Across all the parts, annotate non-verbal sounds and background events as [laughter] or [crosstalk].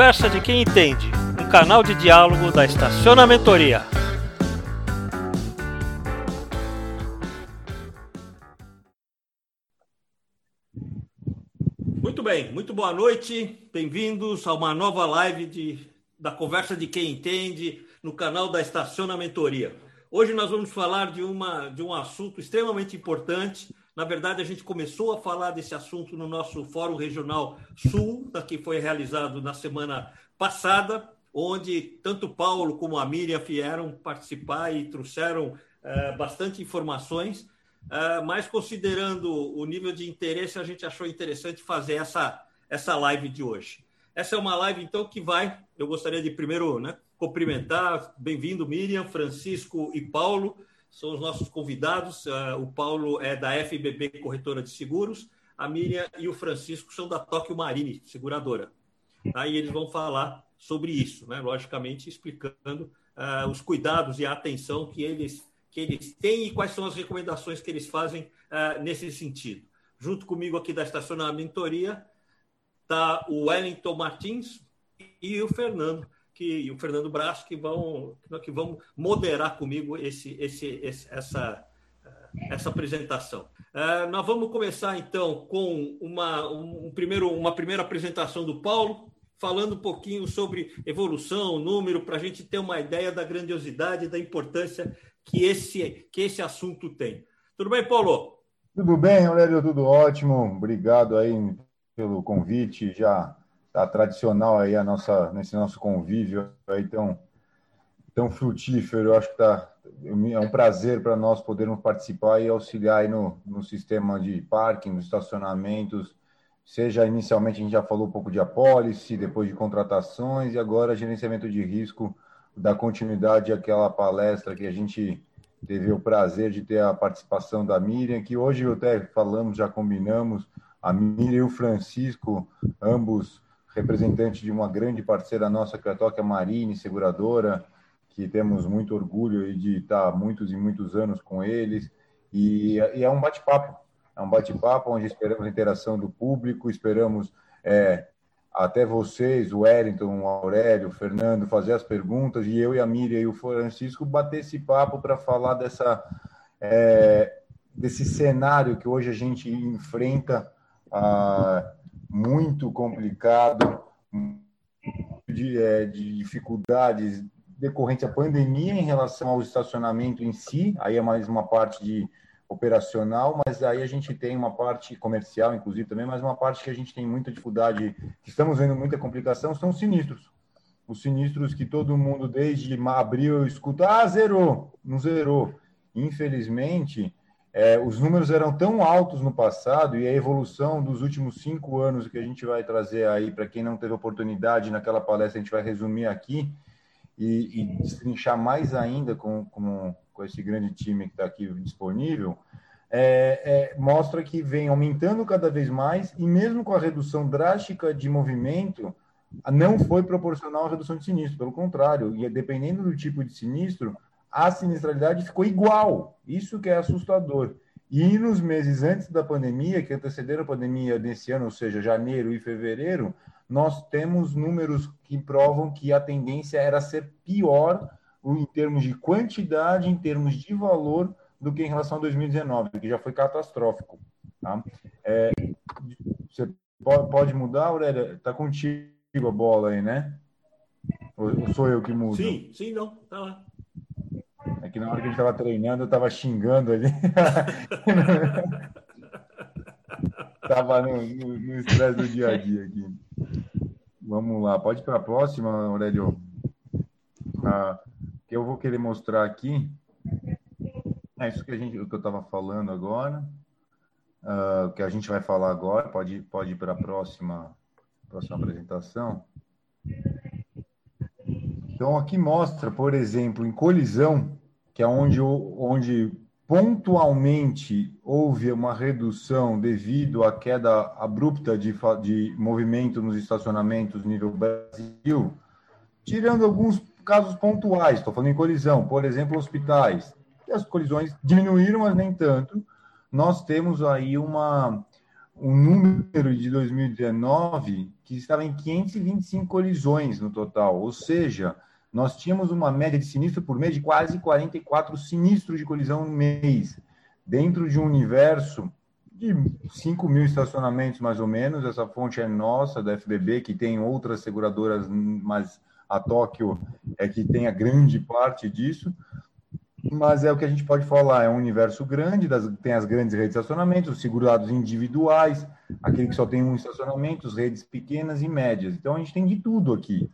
Conversa de quem entende, um canal de diálogo da Estacionamentoria. Muito bem, muito boa noite, bem-vindos a uma nova live de, da Conversa de quem entende no canal da Estacionamentoria. Hoje nós vamos falar de, uma, de um assunto extremamente importante na verdade, a gente começou a falar desse assunto no nosso Fórum Regional Sul, que foi realizado na semana passada, onde tanto Paulo como a Miriam vieram participar e trouxeram uh, bastante informações. Uh, mas considerando o nível de interesse, a gente achou interessante fazer essa, essa live de hoje. Essa é uma live, então, que vai. Eu gostaria de primeiro né, cumprimentar. Bem-vindo, Miriam, Francisco e Paulo são os nossos convidados. Uh, o Paulo é da FBB Corretora de Seguros, a Miriam e o Francisco são da Tóquio Marine, seguradora. Aí eles vão falar sobre isso, né? logicamente explicando uh, os cuidados e a atenção que eles, que eles têm e quais são as recomendações que eles fazem uh, nesse sentido. Junto comigo aqui da Estacionamentoria está o Wellington Martins e o Fernando que, e o Fernando Braço que vão, que vão moderar comigo esse, esse, esse essa, essa apresentação. Uh, nós vamos começar então com uma, um, primeiro, uma primeira apresentação do Paulo, falando um pouquinho sobre evolução, número, para a gente ter uma ideia da grandiosidade, da importância que esse, que esse assunto tem. Tudo bem, Paulo? Tudo bem, Aurélio, tudo ótimo. Obrigado aí pelo convite. Já tá tradicional aí a nossa nesse nosso convívio aí tão tão frutífero. Eu acho que tá é um prazer para nós podermos participar e auxiliar aí no, no sistema de parking, nos estacionamentos. Seja inicialmente a gente já falou um pouco de apólice, depois de contratações e agora gerenciamento de risco da continuidade àquela palestra que a gente teve o prazer de ter a participação da Miriam, que hoje até falamos, já combinamos, a Miriam e o Francisco, ambos representante de uma grande parceira nossa, que é a Marine, seguradora, que temos muito orgulho de estar muitos e muitos anos com eles. E, e é um bate-papo, é um bate-papo onde esperamos a interação do público, esperamos é, até vocês, o Wellington, o Aurélio, o Fernando, fazer as perguntas, e eu e a Miriam e o Francisco bater esse papo para falar dessa, é, desse cenário que hoje a gente enfrenta. Ah, muito complicado, de, é, de dificuldades decorrentes da pandemia em relação ao estacionamento em si, aí é mais uma parte de operacional, mas aí a gente tem uma parte comercial, inclusive também, mas uma parte que a gente tem muita dificuldade, que estamos vendo muita complicação, são os sinistros. Os sinistros que todo mundo desde abril escuta, ah, zerou, não zerou. Infelizmente, é, os números eram tão altos no passado e a evolução dos últimos cinco anos que a gente vai trazer aí para quem não teve oportunidade naquela palestra a gente vai resumir aqui e, e destrinchar mais ainda com, com, com esse grande time que está aqui disponível é, é, mostra que vem aumentando cada vez mais e mesmo com a redução drástica de movimento não foi proporcional à redução de sinistro, pelo contrário, e dependendo do tipo de sinistro, a sinistralidade ficou igual. Isso que é assustador. E nos meses antes da pandemia, que antecederam a pandemia desse ano, ou seja, janeiro e fevereiro, nós temos números que provam que a tendência era ser pior em termos de quantidade, em termos de valor, do que em relação a 2019, que já foi catastrófico. Tá? É, você pode mudar, Aurélia? Está contigo a bola aí, né? Ou sou eu que mudo? Sim, sim, não. Tá lá. É que na hora que a gente estava treinando, eu estava xingando ali. [laughs] Estava no estresse do dia a dia aqui. Vamos lá, pode ir para a próxima, Aurélio. Ah, que eu vou querer mostrar aqui. É isso que, a gente, o que eu estava falando agora. Uh, que a gente vai falar agora. Pode, pode ir para a próxima, próxima apresentação. Então, aqui mostra, por exemplo, em colisão, que é onde, onde pontualmente houve uma redução devido à queda abrupta de, de movimento nos estacionamentos nível Brasil, tirando alguns casos pontuais, estou falando em colisão, por exemplo, hospitais. As colisões diminuíram, mas nem tanto. Nós temos aí uma, um número de 2019 que estava em 525 colisões no total, ou seja, nós tínhamos uma média de sinistro por mês de quase 44 sinistros de colisão no mês, dentro de um universo de 5 mil estacionamentos, mais ou menos. Essa fonte é nossa, da FBB, que tem outras seguradoras, mas a Tóquio é que tem a grande parte disso. Mas é o que a gente pode falar, é um universo grande, das, tem as grandes redes de estacionamento, os segurados individuais, aquele que só tem um estacionamento, as redes pequenas e médias. Então a gente tem de tudo aqui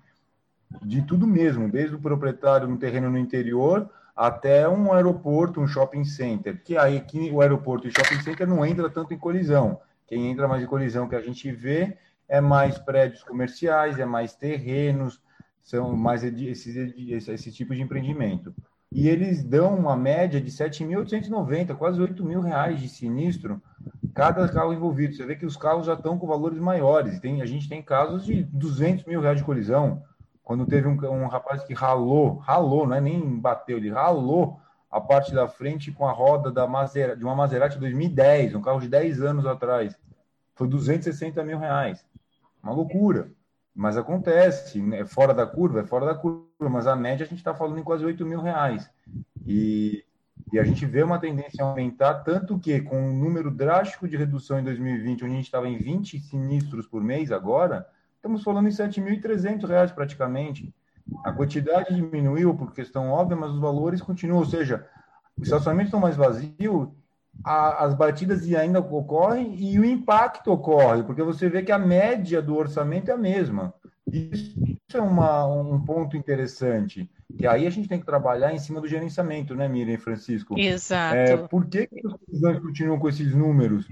de tudo mesmo, desde o proprietário no terreno no interior até um aeroporto, um shopping center, que aí aqui o aeroporto e shopping center não entra tanto em colisão. Quem entra mais em colisão que a gente vê é mais prédios comerciais, é mais terrenos, são mais esse, esse, esse tipo de empreendimento. E eles dão uma média de 7.890, quase 8 mil reais de sinistro cada carro envolvido. Você vê que os carros já estão com valores maiores. Tem, a gente tem casos de 200 mil reais de colisão, quando teve um, um rapaz que ralou, ralou, não é nem bateu, ele ralou a parte da frente com a roda da Maserati, de uma Maserati 2010, um carro de 10 anos atrás. Foi 260 mil reais. Uma loucura. Mas acontece, né? fora da curva, é fora da curva, mas a média a gente está falando em quase 8 mil reais. E, e a gente vê uma tendência a aumentar, tanto que com um número drástico de redução em 2020, onde a gente estava em 20 sinistros por mês agora, estamos falando em R$ 7.300 praticamente. A quantidade diminuiu por questão óbvia, mas os valores continuam. Ou seja, os estacionamentos estão mais vazios, as batidas ainda ocorrem e o impacto ocorre, porque você vê que a média do orçamento é a mesma. Isso é uma, um ponto interessante, que aí a gente tem que trabalhar em cima do gerenciamento, né, Miriam e Francisco? Exato. É, por que, que os continuam com esses números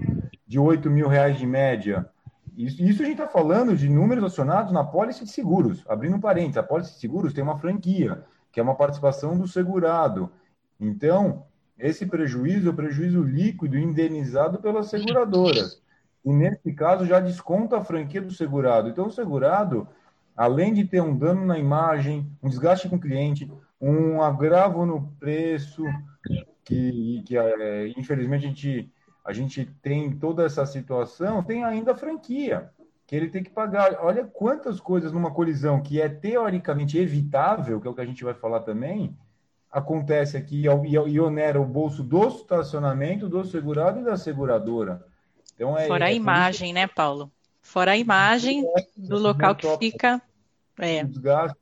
de 8 mil reais de média? Isso, isso a gente está falando de números acionados na pólice de seguros. Abrindo um parênteses, a pólice de seguros tem uma franquia, que é uma participação do segurado. Então, esse prejuízo é o prejuízo líquido indenizado pelas seguradoras. E nesse caso já desconta a franquia do segurado. Então, o segurado, além de ter um dano na imagem, um desgaste com o cliente, um agravo no preço, que, que é, infelizmente a gente a gente tem toda essa situação, tem ainda a franquia, que ele tem que pagar. Olha quantas coisas numa colisão que é teoricamente evitável, que é o que a gente vai falar também, acontece aqui e onera o bolso do estacionamento, do segurado e da seguradora. Então, é, Fora a é imagem, né, Paulo? Fora a imagem é, do local que fica. É. Desgaste,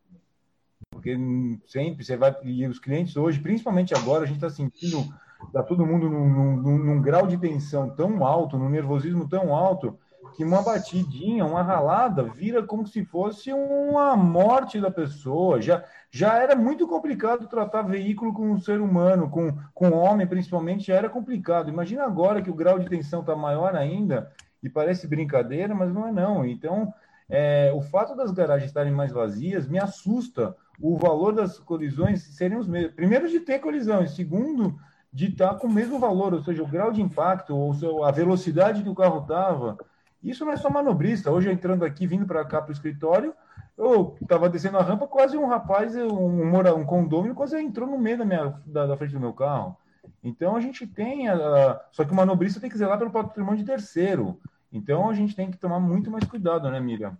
porque sempre você vai. E os clientes hoje, principalmente agora, a gente está sentindo Está todo mundo num, num, num, grau de tensão tão alto, num nervosismo tão alto, que uma batidinha, uma ralada, vira como se fosse uma morte da pessoa. Já, já era muito complicado tratar veículo com um ser humano, com, com homem principalmente, já era complicado. Imagina agora que o grau de tensão está maior ainda, e parece brincadeira, mas não é não. Então, é, o fato das garagens estarem mais vazias me assusta o valor das colisões serem os mesmos. Primeiro, de ter colisão, e segundo, de estar com o mesmo valor, ou seja, o grau de impacto, ou a velocidade que o carro estava. Isso não é só manobrista. Hoje, entrando aqui, vindo para cá para o escritório, eu estava descendo a rampa, quase um rapaz, um, um condômino, quase entrou no meio da, minha, da, da frente do meu carro. Então, a gente tem. A, só que o manobrista tem que zelar pelo patrimônio de terceiro. Então, a gente tem que tomar muito mais cuidado, né, Miriam?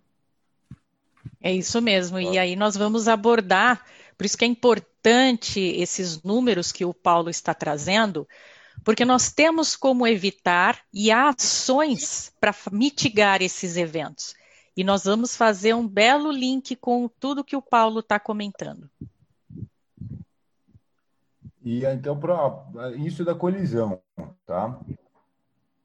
É isso mesmo. E aí nós vamos abordar por isso que é importante esses números que o Paulo está trazendo, porque nós temos como evitar e há ações para mitigar esses eventos. E nós vamos fazer um belo link com tudo que o Paulo está comentando. E então, pra, isso da colisão, tá?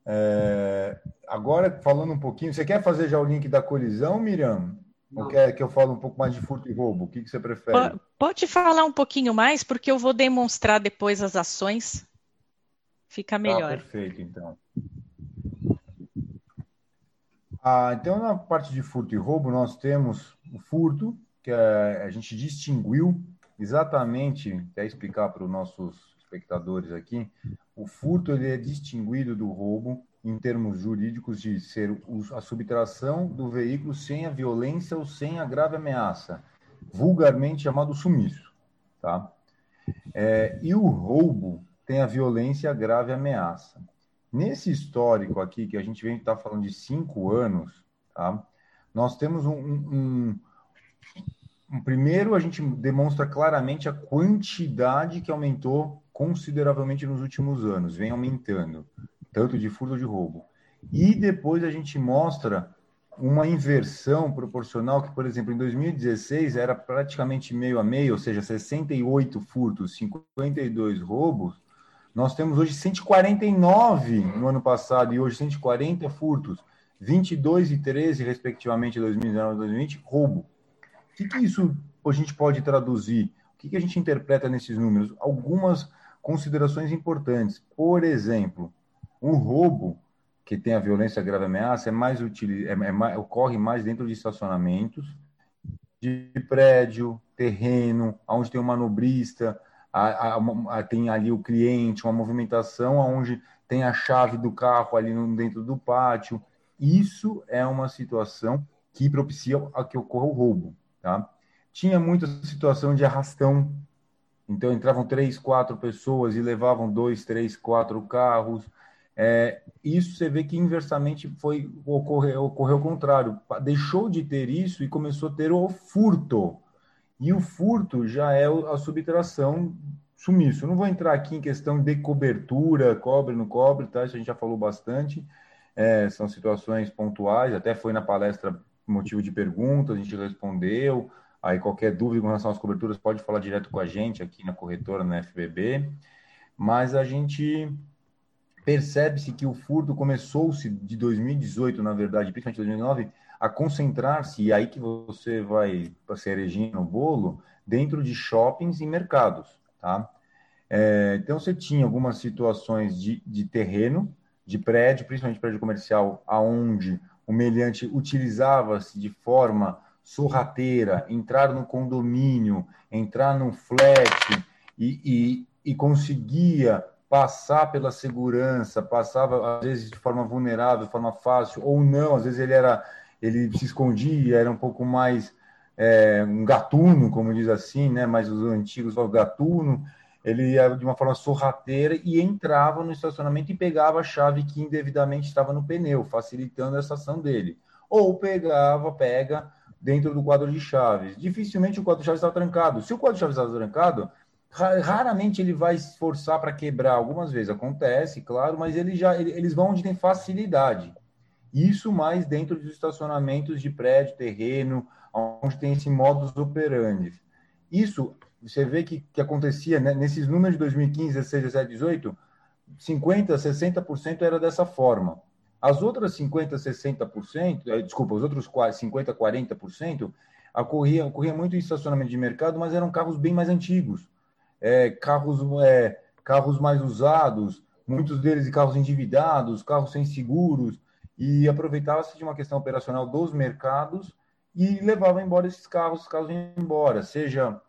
É, agora, falando um pouquinho, você quer fazer já o link da colisão, Miriam? Ou quer que eu fale um pouco mais de furto e roubo? O que, que você prefere? Pode falar um pouquinho mais, porque eu vou demonstrar depois as ações. Fica tá, melhor. Ah, perfeito, então. Ah, então, na parte de furto e roubo, nós temos o furto, que é, a gente distinguiu exatamente, quer explicar para os nossos espectadores aqui, o furto ele é distinguido do roubo em termos jurídicos, de ser a subtração do veículo sem a violência ou sem a grave ameaça, vulgarmente chamado sumiço. Tá? É, e o roubo tem a violência e a grave ameaça. Nesse histórico aqui, que a gente vem estar tá falando de cinco anos, tá? nós temos um, um, um, Primeiro, a gente demonstra claramente a quantidade que aumentou consideravelmente nos últimos anos, vem aumentando, tanto de furto de roubo. E depois a gente mostra uma inversão proporcional que, por exemplo, em 2016 era praticamente meio a meio, ou seja, 68 furtos, 52 roubos, nós temos hoje 149 no ano passado e hoje 140 furtos, 22 e 13, respectivamente, 2019 e 2020, roubo. O que, que isso a gente pode traduzir? O que, que a gente interpreta nesses números? Algumas considerações importantes. Por exemplo, o roubo, que tem a violência grave ameaça, é mais util, é, é, ocorre mais dentro de estacionamentos, de prédio, terreno, onde tem um manobrista, a, a, a, tem ali o cliente, uma movimentação onde tem a chave do carro ali no, dentro do pátio. Isso é uma situação que propicia a que ocorra o roubo. Tá? Tinha muita situação de arrastão, então entravam três, quatro pessoas e levavam dois, três, quatro carros. É, isso você vê que inversamente foi ocorreu, ocorreu o contrário. Deixou de ter isso e começou a ter o furto. E o furto já é a subtração sumiço. Eu não vou entrar aqui em questão de cobertura, cobre, não cobre, tá? Isso a gente já falou bastante. É, são situações pontuais, até foi na palestra motivo de perguntas, a gente respondeu. Aí qualquer dúvida com relação às coberturas pode falar direto com a gente aqui na corretora, na FBB. Mas a gente percebe-se que o furto começou-se de 2018, na verdade, principalmente 2009, a concentrar-se, e aí que você vai para cerejinha no bolo, dentro de shoppings e mercados, tá? É, então, você tinha algumas situações de, de terreno, de prédio, principalmente prédio comercial, aonde o meliante utilizava-se de forma sorrateira, entrar no condomínio, entrar no flat e, e, e conseguia passar pela segurança, passava às vezes de forma vulnerável, de forma fácil, ou não, às vezes ele era ele se escondia, era um pouco mais é, um gatuno, como diz assim, né? Mas os antigos falam gatuno. Ele ia de uma forma sorrateira e entrava no estacionamento e pegava a chave que indevidamente estava no pneu, facilitando essa ação dele. Ou pegava, pega dentro do quadro de chaves. Dificilmente o quadro de chaves estava trancado. Se o quadro de chaves estava trancado, raramente ele vai se esforçar para quebrar. Algumas vezes acontece, claro, mas ele já, eles vão onde tem facilidade. Isso mais dentro dos estacionamentos de prédio, terreno, onde tem esse modus operandi. Isso, você vê que, que acontecia né, nesses números de 2015, 16, 17, 18, 50%, 60% era dessa forma. As outras 50%, 60%, eh, desculpa, os outros 50%, 40%, ocorria, ocorria muito em estacionamento de mercado, mas eram carros bem mais antigos. É, carros, é, carros mais usados, muitos deles de carros endividados, carros sem seguros, e aproveitava-se de uma questão operacional dos mercados e levava embora esses carros, os carros iam embora, seja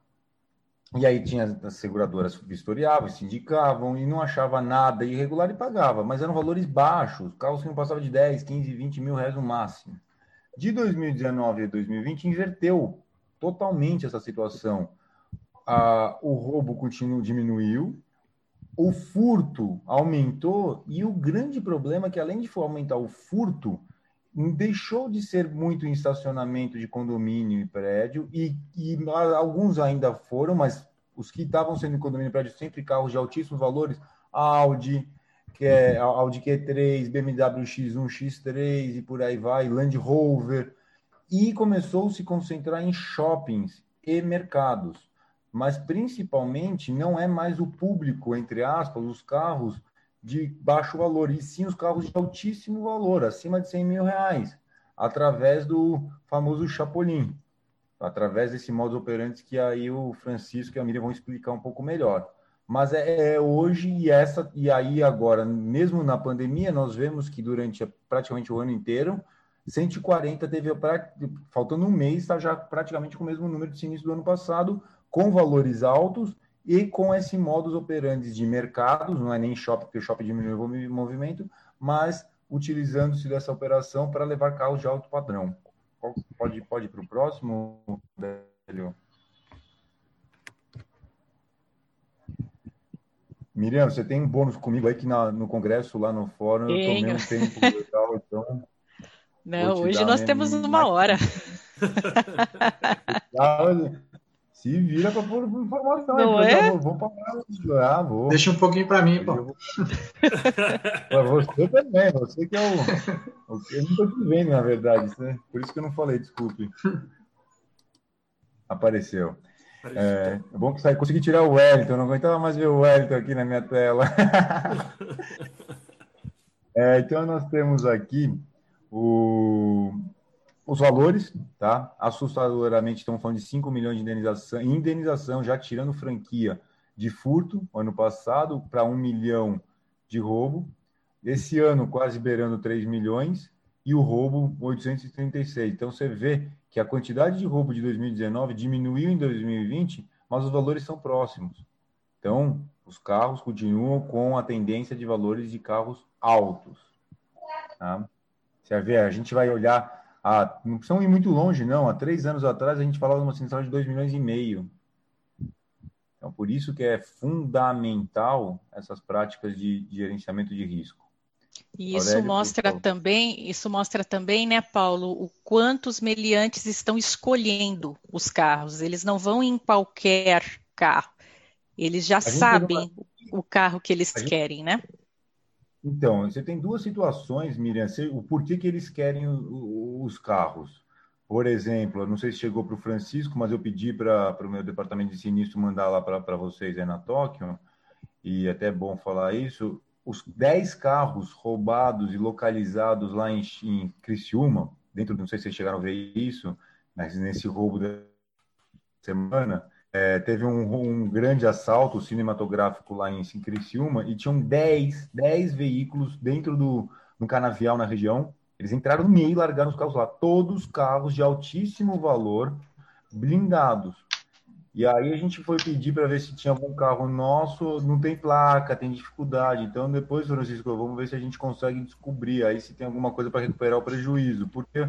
e aí tinha as seguradoras vistoriavam, sindicavam e não achava nada irregular e pagava, mas eram valores baixos, carros que não passavam de 10, 15, 20 mil reais no máximo. De 2019 a 2020 inverteu totalmente essa situação. Ah, o roubo continuou, diminuiu, o furto aumentou e o grande problema é que, além de aumentar o furto, deixou de ser muito em estacionamento de condomínio e prédio, e, e alguns ainda foram, mas os que estavam sendo em condomínio e prédio, sempre carros de altíssimos valores, Audi, que é Audi Q3, BMW X1, X3 e por aí vai, Land Rover, e começou a se concentrar em shoppings e mercados mas principalmente não é mais o público, entre aspas, os carros de baixo valor, e sim os carros de altíssimo valor, acima de 100 mil reais, através do famoso Chapolin, através desse modo operante que aí o Francisco e a Miriam vão explicar um pouco melhor. Mas é, é, hoje e essa e aí agora, mesmo na pandemia, nós vemos que durante praticamente o ano inteiro, 140 teve faltando um mês, está já praticamente com o mesmo número de sinistros do ano passado, com valores altos e com esse modus operandi de mercados, não é nem shopping, porque o shopping diminui o movimento, mas utilizando-se dessa operação para levar carros de alto padrão. Pode, pode ir para o próximo, Délio? Miriam, você tem um bônus comigo aí que na, no congresso, lá no fórum, eu tomei um tempo legal, então. Não, hoje nós temos uma hora. [laughs] Se vira para pôr informação. Não é? Vou, vou parar. Ah, vou. Deixa um pouquinho para mim, pô. Vou... [laughs] você também, você que é o. Eu não estou te vendo, na verdade, né? por isso que eu não falei, desculpe. Apareceu. É, é bom que sai, consegui tirar o Wellington, não aguentava mais ver o Wellington aqui na minha tela. [laughs] [laughs] é, então, nós temos aqui o, os valores, tá? Assustadoramente, estamos falando de 5 milhões de indenização, indenização já tirando franquia de furto, ano passado, para 1 milhão de roubo. Esse ano, quase beirando 3 milhões, e o roubo, 836. Então, você vê que a quantidade de roubo de 2019 diminuiu em 2020, mas os valores são próximos. Então, os carros continuam com a tendência de valores de carros altos. Tá? Você ver, a gente vai olhar, a, não precisamos ir muito longe, não. Há três anos atrás, a gente falava de uma central de 2 milhões e meio. Então, por isso que é fundamental essas práticas de, de gerenciamento de risco. E isso Aurélio, mostra também, isso mostra também, né, Paulo, o quanto os meliantes estão escolhendo os carros. Eles não vão em qualquer carro. Eles já sabem uma... o carro que eles gente... querem, né? Então, você tem duas situações, Miriam, o porquê que eles querem os carros. Por exemplo, não sei se chegou para o Francisco, mas eu pedi para o meu departamento de sinistro mandar lá para vocês aí na Tóquio, e até é bom falar isso os 10 carros roubados e localizados lá em, em Criciúma, dentro, não sei se vocês chegaram a ver isso, mas nesse roubo da semana, é, teve um, um, grande assalto cinematográfico lá em, em Criciúma e tinham 10, 10 veículos dentro do no canavial na região. Eles entraram no meio e largaram os carros lá. Todos carros de altíssimo valor, blindados. E aí a gente foi pedir para ver se tinha algum carro nosso, não tem placa, tem dificuldade. Então depois, Francisco, vamos ver se a gente consegue descobrir aí se tem alguma coisa para recuperar o prejuízo, porque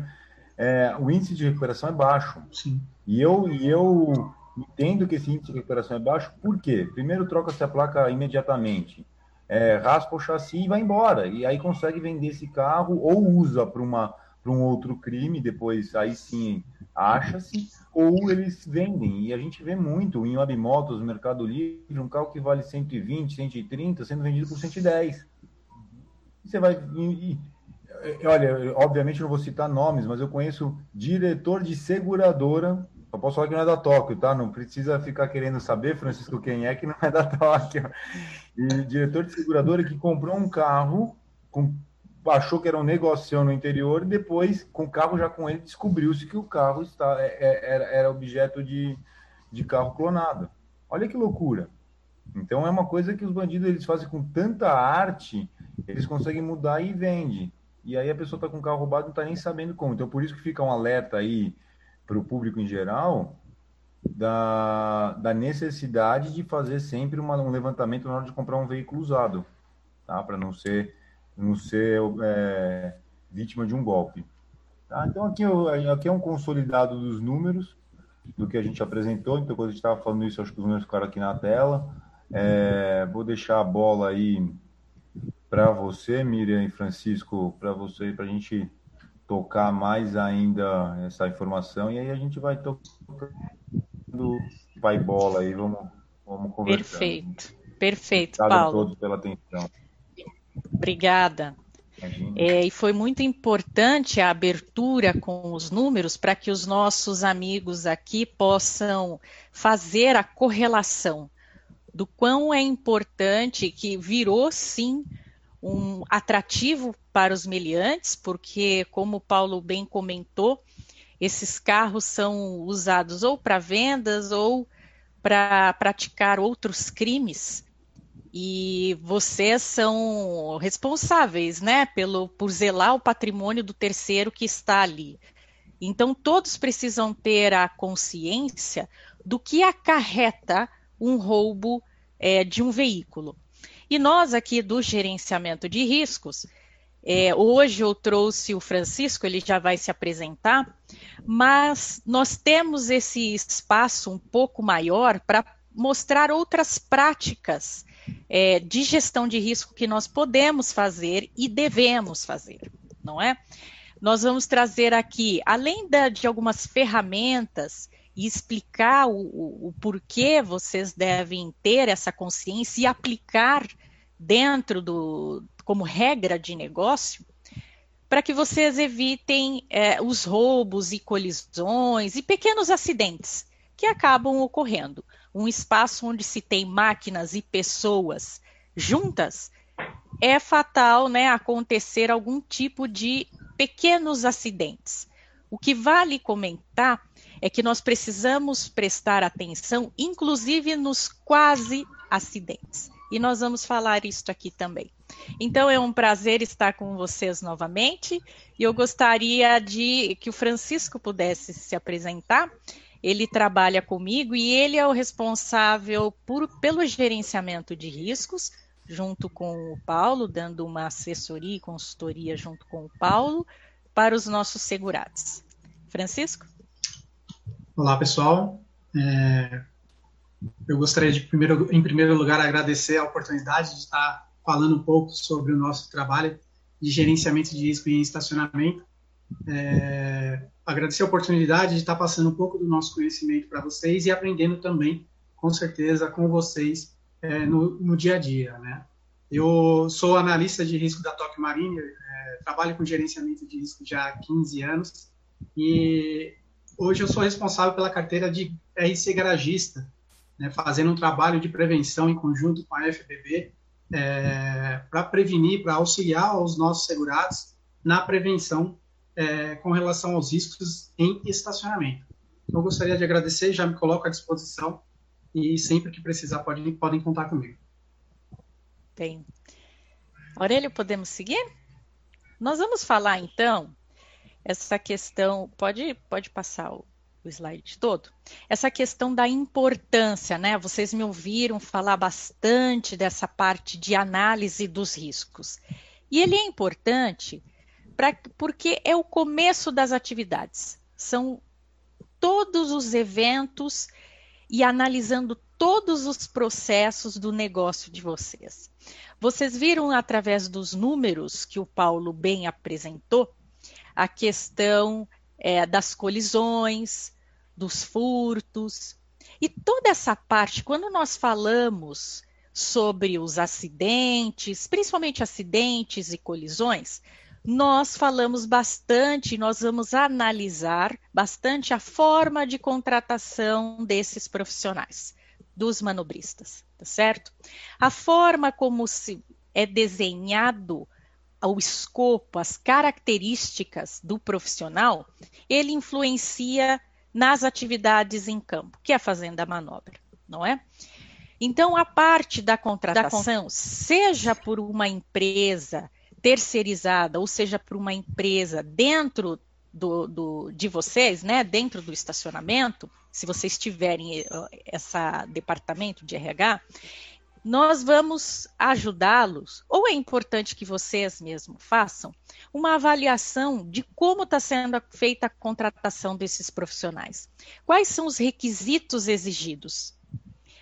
é, o índice de recuperação é baixo. Sim. E eu, e eu entendo que esse índice de recuperação é baixo, por quê? Primeiro troca-se a placa imediatamente, é, raspa o chassi e vai embora. E aí consegue vender esse carro ou usa para um outro crime, depois aí sim acha-se, ou eles vendem. E a gente vê muito em Webmotos, Mercado Livre, um carro que vale 120, 130, sendo vendido por 110. Você vai. E, e, olha, obviamente não vou citar nomes, mas eu conheço diretor de seguradora. Eu posso falar que não é da Tóquio, tá? Não precisa ficar querendo saber, Francisco, quem é que não é da Tóquio. E diretor de seguradora que comprou um carro com achou que era um negócio no interior e depois, com o carro já com ele, descobriu-se que o carro está, é, é, era, era objeto de, de carro clonado. Olha que loucura. Então é uma coisa que os bandidos eles fazem com tanta arte, eles conseguem mudar e vende. E aí a pessoa está com o carro roubado e não está nem sabendo como. Então por isso que fica um alerta aí para o público em geral da, da necessidade de fazer sempre uma, um levantamento na hora de comprar um veículo usado, tá? Para não ser não ser é, vítima de um golpe. Tá? Então, aqui, aqui é um consolidado dos números do que a gente apresentou. Então, quando a gente estava falando isso, acho que os números ficaram aqui na tela. É, vou deixar a bola aí para você, Miriam e Francisco, para você, para a gente tocar mais ainda essa informação e aí a gente vai tocando vai bola aí, vamos, vamos conversar. Perfeito, perfeito, Obrigado Paulo. a todos pela atenção. Obrigada. É, e foi muito importante a abertura com os números para que os nossos amigos aqui possam fazer a correlação do quão é importante que virou sim um atrativo para os meliantes, porque, como Paulo bem comentou, esses carros são usados ou para vendas ou para praticar outros crimes e vocês são responsáveis, né, pelo por zelar o patrimônio do terceiro que está ali. Então todos precisam ter a consciência do que acarreta um roubo é, de um veículo. E nós aqui do gerenciamento de riscos, é, hoje eu trouxe o Francisco, ele já vai se apresentar, mas nós temos esse espaço um pouco maior para mostrar outras práticas é, de gestão de risco que nós podemos fazer e devemos fazer, não é? Nós vamos trazer aqui, além da, de algumas ferramentas e explicar o, o, o porquê vocês devem ter essa consciência e aplicar dentro do como regra de negócio, para que vocês evitem é, os roubos e colisões e pequenos acidentes que acabam ocorrendo. Um espaço onde se tem máquinas e pessoas juntas é fatal né, acontecer algum tipo de pequenos acidentes. O que vale comentar é que nós precisamos prestar atenção, inclusive nos quase acidentes. E nós vamos falar isso aqui também. Então é um prazer estar com vocês novamente e eu gostaria de que o Francisco pudesse se apresentar. Ele trabalha comigo e ele é o responsável por, pelo gerenciamento de riscos, junto com o Paulo, dando uma assessoria e consultoria junto com o Paulo para os nossos segurados. Francisco? Olá, pessoal. É, eu gostaria de, primeiro, em primeiro lugar, agradecer a oportunidade de estar falando um pouco sobre o nosso trabalho de gerenciamento de risco em estacionamento. É, agradecer a oportunidade de estar passando um pouco do nosso conhecimento para vocês e aprendendo também, com certeza, com vocês é, no, no, dia a dia. Né? Eu sou analista de risco da Tokyo Marine, é, trabalho com gerenciamento de risco já há 15 anos e hoje eu sou responsável pela carteira de RC Garagista, né, fazendo um trabalho de prevenção em conjunto com a FBB é, para prevenir, para auxiliar os nossos segurados na prevenção é, com relação aos riscos em estacionamento. Então, eu gostaria de agradecer, já me coloco à disposição e sempre que precisar podem, podem contar comigo. Bem. Aurélio, podemos seguir? Nós vamos falar então essa questão. Pode, pode passar o, o slide todo, essa questão da importância, né? Vocês me ouviram falar bastante dessa parte de análise dos riscos. E ele é importante pra, porque é o começo das atividades. São todos os eventos e analisando todos os processos do negócio de vocês. Vocês viram através dos números que o Paulo bem apresentou a questão é, das colisões, dos furtos. E toda essa parte, quando nós falamos sobre os acidentes, principalmente acidentes e colisões, nós falamos bastante, nós vamos analisar bastante a forma de contratação desses profissionais, dos manobristas, tá certo? A forma como se é desenhado o escopo, as características do profissional, ele influencia nas atividades em campo, que é a fazenda manobra, não é? Então, a parte da contratação, seja por uma empresa terceirizada, ou seja por uma empresa dentro do, do, de vocês, né, dentro do estacionamento, se vocês tiverem eh, esse departamento de RH, nós vamos ajudá-los, ou é importante que vocês mesmos façam, uma avaliação de como está sendo feita a contratação desses profissionais. Quais são os requisitos exigidos?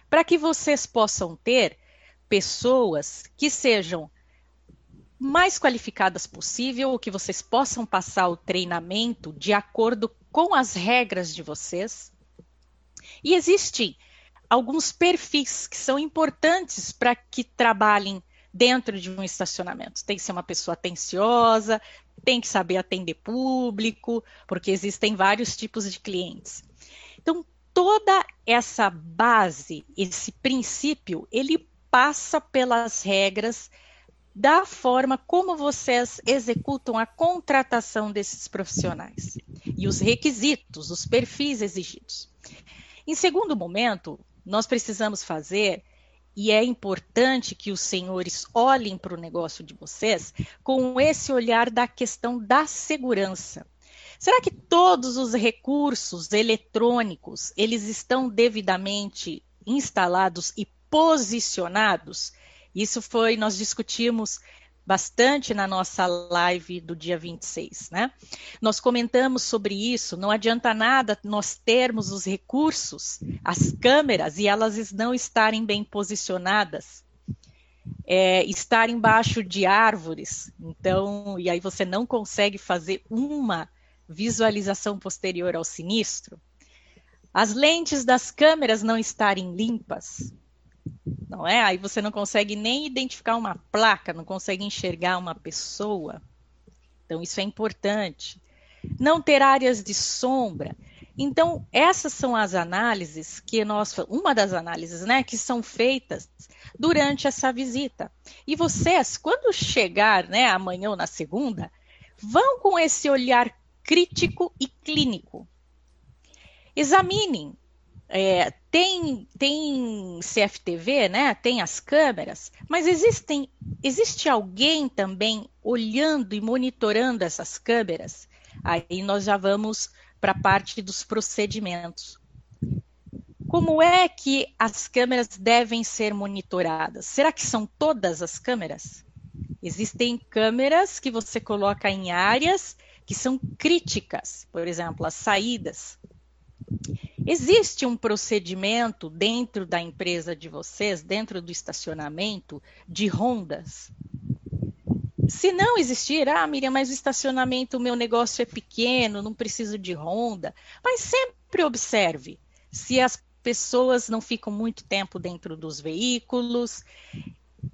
Para que vocês possam ter pessoas que sejam mais qualificadas possível, ou que vocês possam passar o treinamento de acordo com as regras de vocês. E existem alguns perfis que são importantes para que trabalhem dentro de um estacionamento. Tem que ser uma pessoa atenciosa, tem que saber atender público, porque existem vários tipos de clientes. Então, toda essa base, esse princípio, ele passa pelas regras da forma como vocês executam a contratação desses profissionais e os requisitos, os perfis exigidos. Em segundo momento, nós precisamos fazer, e é importante que os senhores olhem para o negócio de vocês com esse olhar da questão da segurança. Será que todos os recursos eletrônicos eles estão devidamente instalados e posicionados? Isso foi nós discutimos bastante na nossa live do dia 26, né? Nós comentamos sobre isso, não adianta nada nós termos os recursos, as câmeras e elas não estarem bem posicionadas. é, estar embaixo de árvores. Então, e aí você não consegue fazer uma visualização posterior ao sinistro. As lentes das câmeras não estarem limpas, não é? Aí você não consegue nem identificar uma placa, não consegue enxergar uma pessoa. Então, isso é importante. Não ter áreas de sombra. Então, essas são as análises que nós, uma das análises, né, que são feitas durante essa visita. E vocês, quando chegar, né, amanhã ou na segunda, vão com esse olhar crítico e clínico. Examinem. É, tem, tem CFTV, né? Tem as câmeras, mas existem, existe alguém também olhando e monitorando essas câmeras? Aí nós já vamos para a parte dos procedimentos. Como é que as câmeras devem ser monitoradas? Será que são todas as câmeras? Existem câmeras que você coloca em áreas que são críticas, por exemplo, as saídas. Existe um procedimento dentro da empresa de vocês, dentro do estacionamento, de rondas? Se não existir, ah, Miriam, mas o estacionamento, o meu negócio é pequeno, não preciso de ronda. Mas sempre observe se as pessoas não ficam muito tempo dentro dos veículos.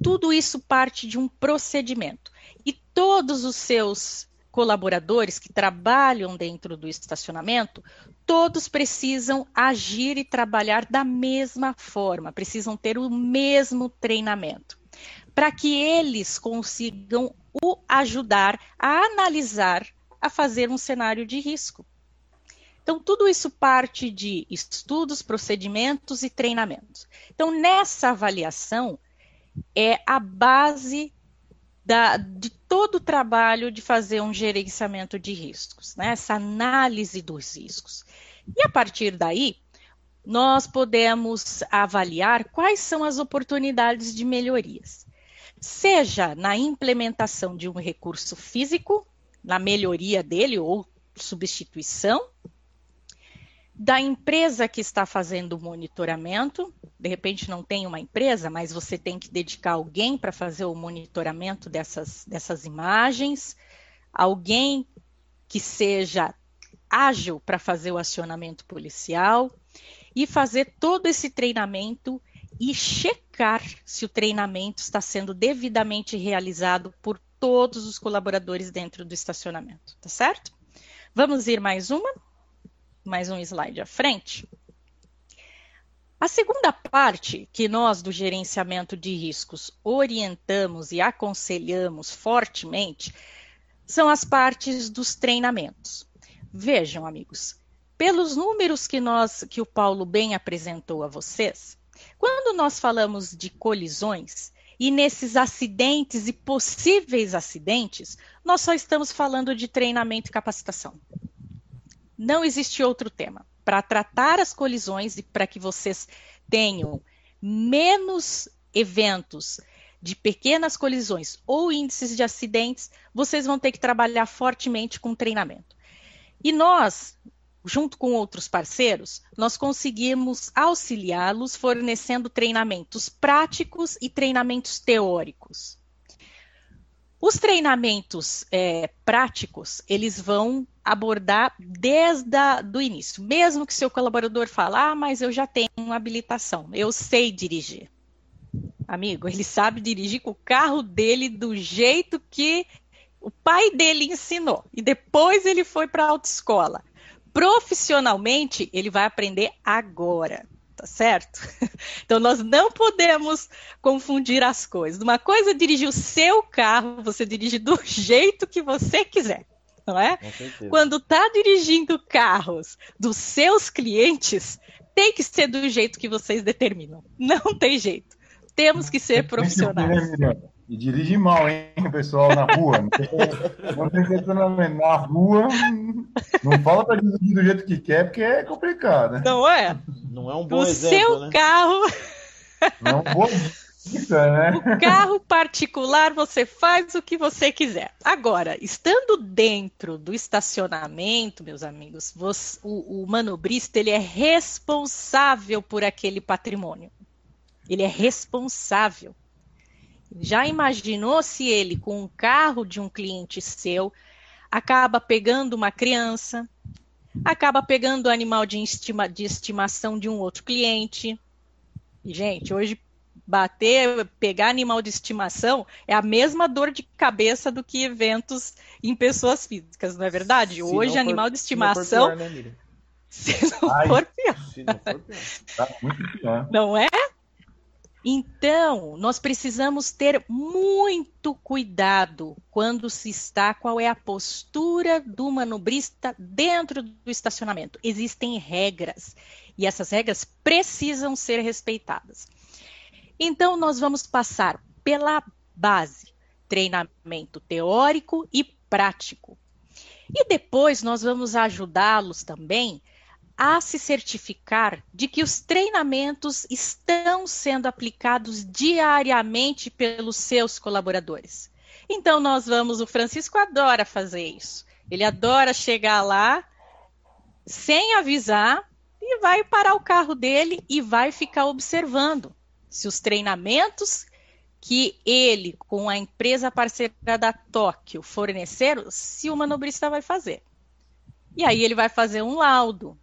Tudo isso parte de um procedimento. E todos os seus colaboradores que trabalham dentro do estacionamento, todos precisam agir e trabalhar da mesma forma, precisam ter o mesmo treinamento, para que eles consigam o ajudar a analisar, a fazer um cenário de risco. Então, tudo isso parte de estudos, procedimentos e treinamentos. Então, nessa avaliação, é a base da, de todo o trabalho de fazer um gerenciamento de riscos, né? essa análise dos riscos. E a partir daí, nós podemos avaliar quais são as oportunidades de melhorias seja na implementação de um recurso físico, na melhoria dele ou substituição, da empresa que está fazendo o monitoramento. De repente não tem uma empresa, mas você tem que dedicar alguém para fazer o monitoramento dessas, dessas imagens, alguém que seja ágil para fazer o acionamento policial e fazer todo esse treinamento e checar se o treinamento está sendo devidamente realizado por todos os colaboradores dentro do estacionamento, tá certo? Vamos ir mais uma? Mais um slide à frente. A segunda parte que nós do gerenciamento de riscos orientamos e aconselhamos fortemente são as partes dos treinamentos. Vejam, amigos, pelos números que nós que o Paulo bem apresentou a vocês, quando nós falamos de colisões, e nesses acidentes e possíveis acidentes, nós só estamos falando de treinamento e capacitação. Não existe outro tema. Para tratar as colisões e para que vocês tenham menos eventos de pequenas colisões ou índices de acidentes, vocês vão ter que trabalhar fortemente com treinamento. E nós, junto com outros parceiros, nós conseguimos auxiliá-los fornecendo treinamentos práticos e treinamentos teóricos. Os treinamentos é, práticos, eles vão abordar desde o início. Mesmo que seu colaborador fale, ah, mas eu já tenho uma habilitação, eu sei dirigir. Amigo, ele sabe dirigir com o carro dele do jeito que o pai dele ensinou. E depois ele foi para a autoescola profissionalmente, ele vai aprender agora, tá certo? [laughs] Então nós não podemos confundir as coisas. Uma coisa é dirigir o seu carro, você dirige do [laughs] jeito que você quiser. Não é? Quando está dirigindo carros dos seus clientes, tem que ser do jeito que vocês determinam. Não tem jeito. Temos que ser profissionais. E dirige mal, hein, pessoal, na rua. [laughs] Não tem estacionamento. Na rua, não fala para dirigir do jeito que quer, porque é complicado, né? Não é? Não é um bom o exemplo, seu né? carro... Não é um bom né? O carro particular, você faz o que você quiser. Agora, estando dentro do estacionamento, meus amigos, você, o, o manobrista, ele é responsável por aquele patrimônio. Ele é responsável. Já imaginou se ele, com um carro de um cliente seu, acaba pegando uma criança, acaba pegando o animal de, estima, de estimação de um outro cliente? gente, hoje bater, pegar animal de estimação é a mesma dor de cabeça do que eventos em pessoas físicas, não é verdade? Se Hoje, animal for, de estimação. Se não for pior, né, [laughs] Se não for pior. Tá muito pior. Não é? Então, nós precisamos ter muito cuidado quando se está, qual é a postura do manobrista dentro do estacionamento. Existem regras e essas regras precisam ser respeitadas. Então, nós vamos passar pela base, treinamento teórico e prático. E depois nós vamos ajudá-los também a se certificar de que os treinamentos estão sendo aplicados diariamente pelos seus colaboradores. Então, nós vamos, o Francisco adora fazer isso. Ele adora chegar lá sem avisar e vai parar o carro dele e vai ficar observando se os treinamentos que ele, com a empresa parceira da Tóquio, forneceram, se o manobrista vai fazer. E aí ele vai fazer um laudo.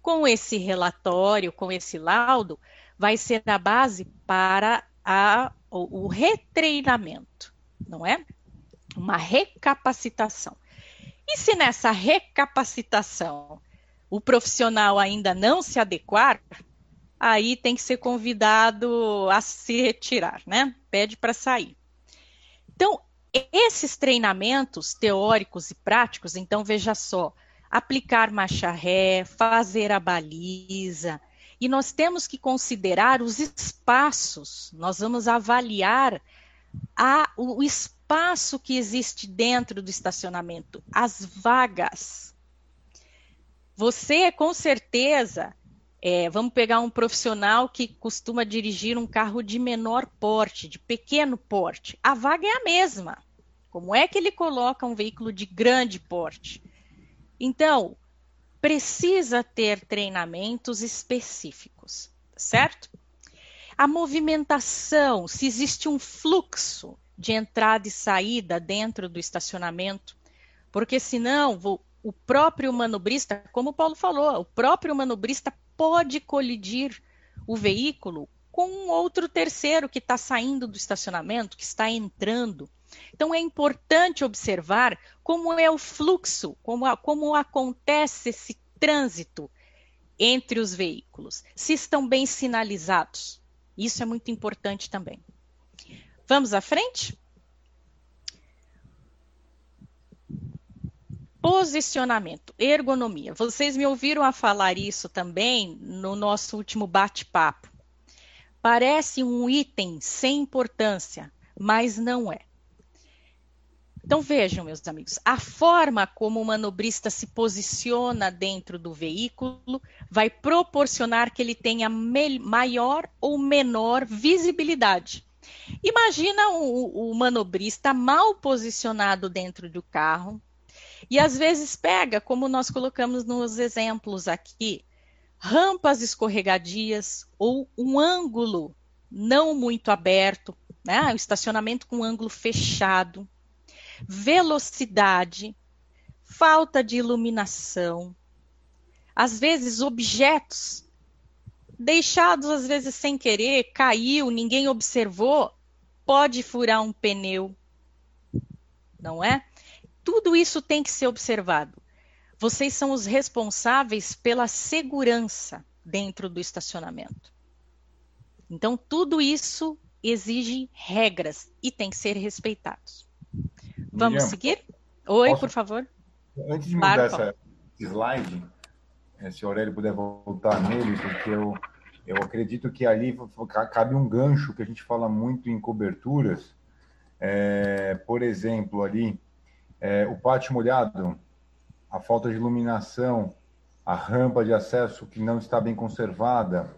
Com esse relatório, com esse laudo, vai ser a base para a, o, o retreinamento, não é? Uma recapacitação. E se nessa recapacitação o profissional ainda não se adequar, aí tem que ser convidado a se retirar, né? Pede para sair. Então, esses treinamentos teóricos e práticos, então veja só, aplicar marcha ré, fazer a baliza, e nós temos que considerar os espaços, nós vamos avaliar a, o espaço que existe dentro do estacionamento, as vagas. Você, com certeza, é, vamos pegar um profissional que costuma dirigir um carro de menor porte, de pequeno porte. A vaga é a mesma. Como é que ele coloca um veículo de grande porte? Então, precisa ter treinamentos específicos, certo? A movimentação, se existe um fluxo de entrada e saída dentro do estacionamento, porque senão o próprio manobrista, como o Paulo falou, o próprio manobrista pode colidir o veículo com um outro terceiro que está saindo do estacionamento, que está entrando. Então é importante observar como é o fluxo, como, como acontece esse trânsito entre os veículos, se estão bem sinalizados. Isso é muito importante também. Vamos à frente? Posicionamento, ergonomia. Vocês me ouviram a falar isso também no nosso último bate-papo. Parece um item sem importância, mas não é. Então vejam, meus amigos, a forma como o manobrista se posiciona dentro do veículo vai proporcionar que ele tenha maior ou menor visibilidade. Imagina o, o manobrista mal posicionado dentro do carro, e às vezes pega, como nós colocamos nos exemplos aqui, rampas escorregadias ou um ângulo não muito aberto, né? o estacionamento com ângulo fechado, velocidade, falta de iluminação, às vezes objetos deixados às vezes sem querer, caiu, ninguém observou, pode furar um pneu, não é? Tudo isso tem que ser observado. Vocês são os responsáveis pela segurança dentro do estacionamento. Então, tudo isso exige regras e tem que ser respeitados. Vamos Miriam, seguir? Oi, posso... por favor. Antes de mudar essa slide, eh, se o Aurélio puder voltar nele, porque eu, eu acredito que ali cabe um gancho que a gente fala muito em coberturas. É, por exemplo, ali, é, o pátio molhado, a falta de iluminação, a rampa de acesso que não está bem conservada,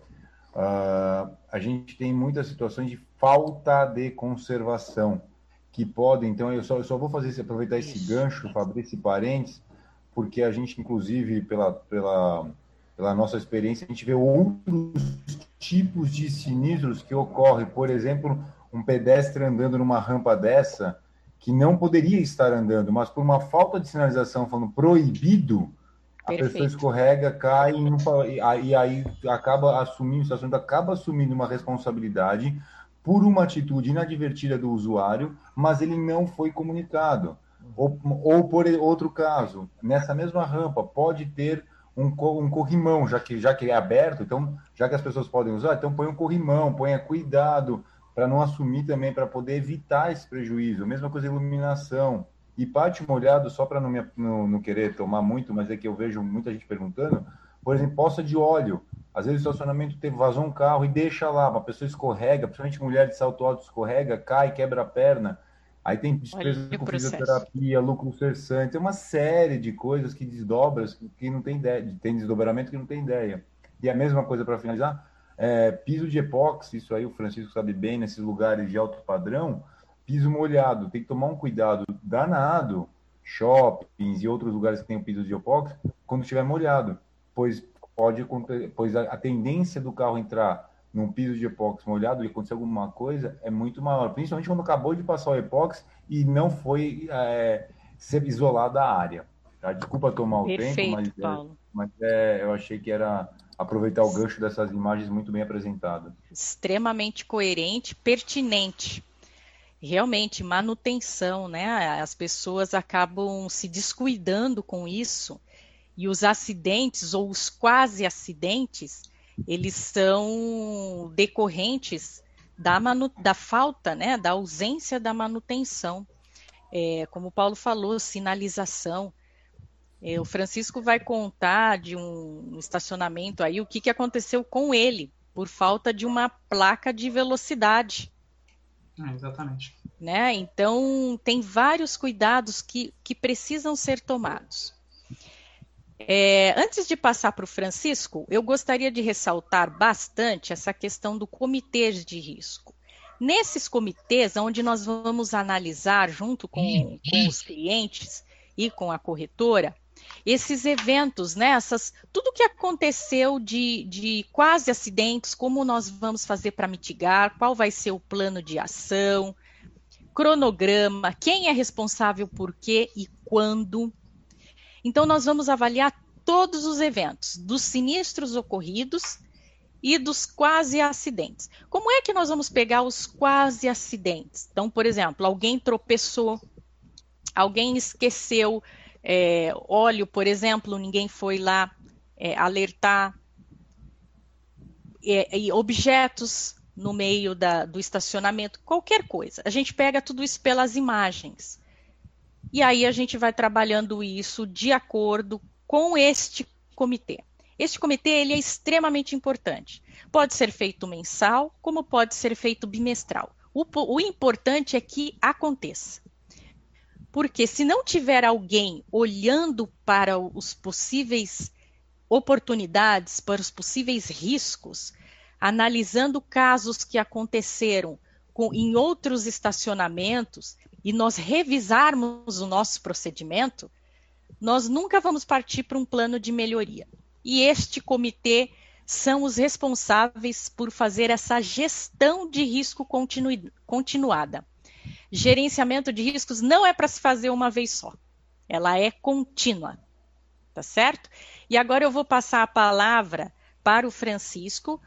uh, a gente tem muitas situações de falta de conservação que podem, então eu só, eu só vou fazer aproveitar esse gancho para abrir esse parênteses, porque a gente, inclusive, pela, pela, pela nossa experiência, a gente vê outros tipos de sinistros que ocorrem, por exemplo, um pedestre andando numa rampa dessa, que não poderia estar andando, mas por uma falta de sinalização falando proibido, a Perfeito. pessoa escorrega, cai e, aí, aí acaba assumindo, o estacionamento acaba assumindo uma responsabilidade por uma atitude inadvertida do usuário, mas ele não foi comunicado. Ou, ou por outro caso, nessa mesma rampa pode ter um, um corrimão, já que, já que é aberto, então, já que as pessoas podem usar, então põe um corrimão, ponha cuidado para não assumir também, para poder evitar esse prejuízo. Mesma coisa iluminação. E pátio molhado, só para não, não, não, querer tomar muito, mas é que eu vejo muita gente perguntando, por exemplo, poça de óleo. Às vezes o estacionamento teve, vazou um carro e deixa lá, uma pessoa escorrega, principalmente mulher de salto alto escorrega, cai, quebra a perna. Aí tem despesa com fisioterapia, lucro cessante, tem uma série de coisas que desdobram, que não tem ideia, tem desdobramento que não tem ideia. E a mesma coisa para finalizar, é, piso de epóxi, isso aí o Francisco sabe bem, nesses lugares de alto padrão, piso molhado, tem que tomar um cuidado danado, shoppings e outros lugares que tem o piso de epóxi, quando estiver molhado, pois pode pois a, a tendência do carro entrar num piso de epóxi molhado e acontecer alguma coisa é muito maior, principalmente quando acabou de passar o epóxi e não foi é, ser isolada a área. Tá? Desculpa tomar o Perfeito, tempo, mas, é, mas é, eu achei que era aproveitar o gancho dessas imagens muito bem apresentadas. Extremamente coerente, pertinente. Realmente, manutenção, né? As pessoas acabam se descuidando com isso e os acidentes ou os quase acidentes eles são decorrentes da, manu, da falta, né, da ausência da manutenção. É, como o Paulo falou, sinalização. É, o Francisco vai contar de um estacionamento aí o que, que aconteceu com ele por falta de uma placa de velocidade. É, exatamente. Né? Então, tem vários cuidados que, que precisam ser tomados. É, antes de passar para o Francisco, eu gostaria de ressaltar bastante essa questão do comitê de risco. Nesses comitês, onde nós vamos analisar junto com, com os clientes e com a corretora, esses eventos, né, essas, tudo que aconteceu de, de quase acidentes, como nós vamos fazer para mitigar, qual vai ser o plano de ação, cronograma, quem é responsável por quê e quando. Então, nós vamos avaliar todos os eventos, dos sinistros ocorridos e dos quase acidentes. Como é que nós vamos pegar os quase acidentes? Então, por exemplo, alguém tropeçou, alguém esqueceu é, óleo, por exemplo, ninguém foi lá é, alertar, é, e objetos no meio da, do estacionamento, qualquer coisa. A gente pega tudo isso pelas imagens. E aí a gente vai trabalhando isso de acordo com este comitê. Este comitê ele é extremamente importante. Pode ser feito mensal, como pode ser feito bimestral. O, o importante é que aconteça. Porque se não tiver alguém olhando para os possíveis oportunidades, para os possíveis riscos, analisando casos que aconteceram com, em outros estacionamentos e nós revisarmos o nosso procedimento, nós nunca vamos partir para um plano de melhoria. E este comitê são os responsáveis por fazer essa gestão de risco continu continuada. Gerenciamento de riscos não é para se fazer uma vez só, ela é contínua, tá certo? E agora eu vou passar a palavra para o Francisco,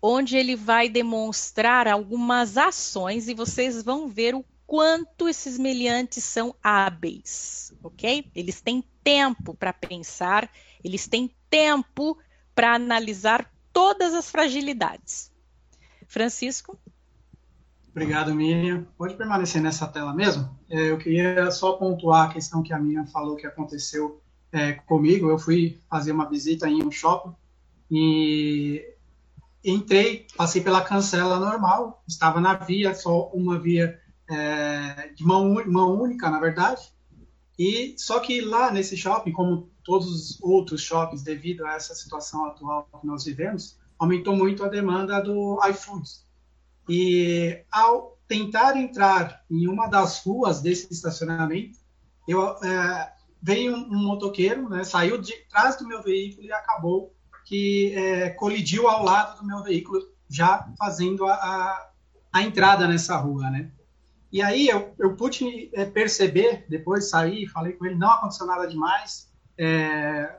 onde ele vai demonstrar algumas ações e vocês vão ver o quanto esses meliantes são hábeis, ok? Eles têm tempo para pensar, eles têm tempo para analisar todas as fragilidades. Francisco? Obrigado, Miriam. Pode permanecer nessa tela mesmo? É, eu queria só pontuar a questão que a Miriam falou que aconteceu é, comigo. Eu fui fazer uma visita em um shopping e entrei, passei pela cancela normal, estava na via, só uma via é, de mão, mão única, na verdade. E só que lá nesse shopping, como todos os outros shoppings, devido a essa situação atual que nós vivemos, aumentou muito a demanda do iFood. E ao tentar entrar em uma das ruas desse estacionamento, eu é, veio um, um motoqueiro, né, saiu de trás do meu veículo e acabou que é, colidiu ao lado do meu veículo, já fazendo a, a a entrada nessa rua, né? E aí eu, eu pude é, perceber, depois saí, falei com ele, não aconteceu nada demais, é,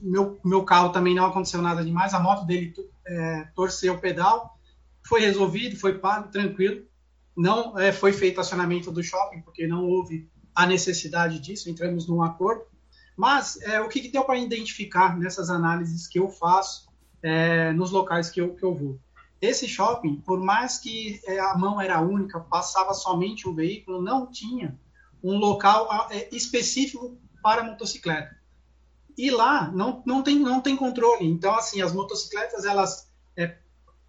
meu, meu carro também não aconteceu nada demais, a moto dele é, torceu o pedal, foi resolvido, foi pago, tranquilo, não é, foi feito acionamento do shopping, porque não houve a necessidade disso, entramos num acordo, mas é, o que, que deu para identificar nessas análises que eu faço é, nos locais que eu, que eu vou? Esse shopping, por mais que é, a mão era única, passava somente um veículo, não tinha um local é, específico para motocicleta. E lá não, não, tem, não tem controle. Então, assim, as motocicletas, elas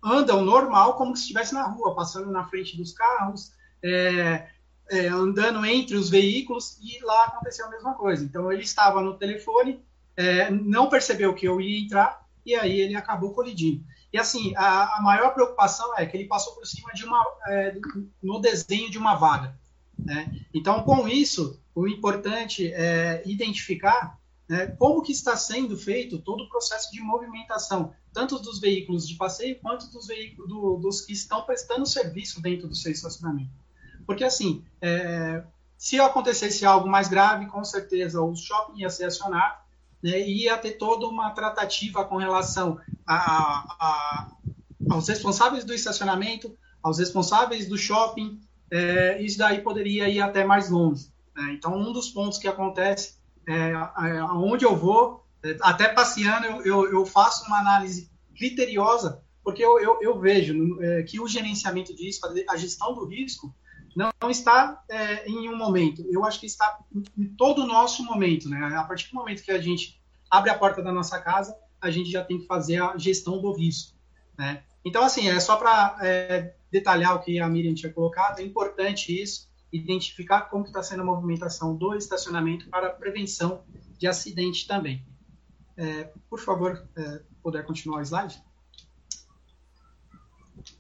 andam normal, como se estivesse na rua, passando na frente dos carros, é, é, andando entre os veículos, e lá aconteceu a mesma coisa. Então, ele estava no telefone, é, não percebeu que eu ia entrar, e aí ele acabou colidindo. E assim, a, a, maior preocupação é que ele passou por cima de uma, é, no desenho de uma vaga. Né? Então, com isso, o importante é identificar né, como que está sendo feito todo o processo de movimentação, tanto dos veículos de passeio quanto dos veículos do, dos que estão prestando serviço dentro do seu estacionamento. Porque assim, é, se acontecesse algo mais grave, com certeza o shopping ia ser acionado né, ia ter toda uma tratativa com relação a, a, aos responsáveis do estacionamento, aos responsáveis do shopping, é, isso daí poderia ir até mais longe. Né? Então, um dos pontos que acontece é, é aonde eu vou, é, até passeando, eu, eu, eu, faço uma análise criteriosa, porque eu, eu, eu vejo é, que o gerenciamento de risco, a gestão do risco, não, não está é, em um momento. Eu acho que está em todo o nosso momento, né? A partir do momento que a gente abre a porta da nossa casa, a gente já tem que fazer a gestão do risco, né? Então, assim, é só para é, detalhar o que a Miriam tinha colocado, é importante isso, identificar como está sendo a movimentação do estacionamento para prevenção de acidente também. É, por favor, é, puder continuar o slide?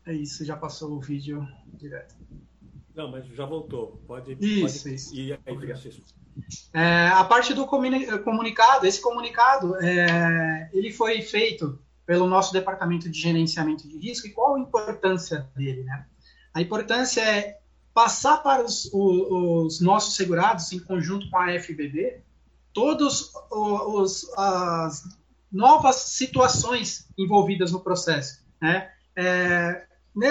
É isso, já passou o vídeo direto. Não, mas já voltou. Pode, isso, pode isso. ir aí, Francisco. É, a parte do comunicado, esse comunicado, é, ele foi feito pelo nosso departamento de gerenciamento de risco e qual a importância dele, né? A importância é passar para os, os, os nossos segurados, em conjunto com a FBB, todas as novas situações envolvidas no processo, né? É,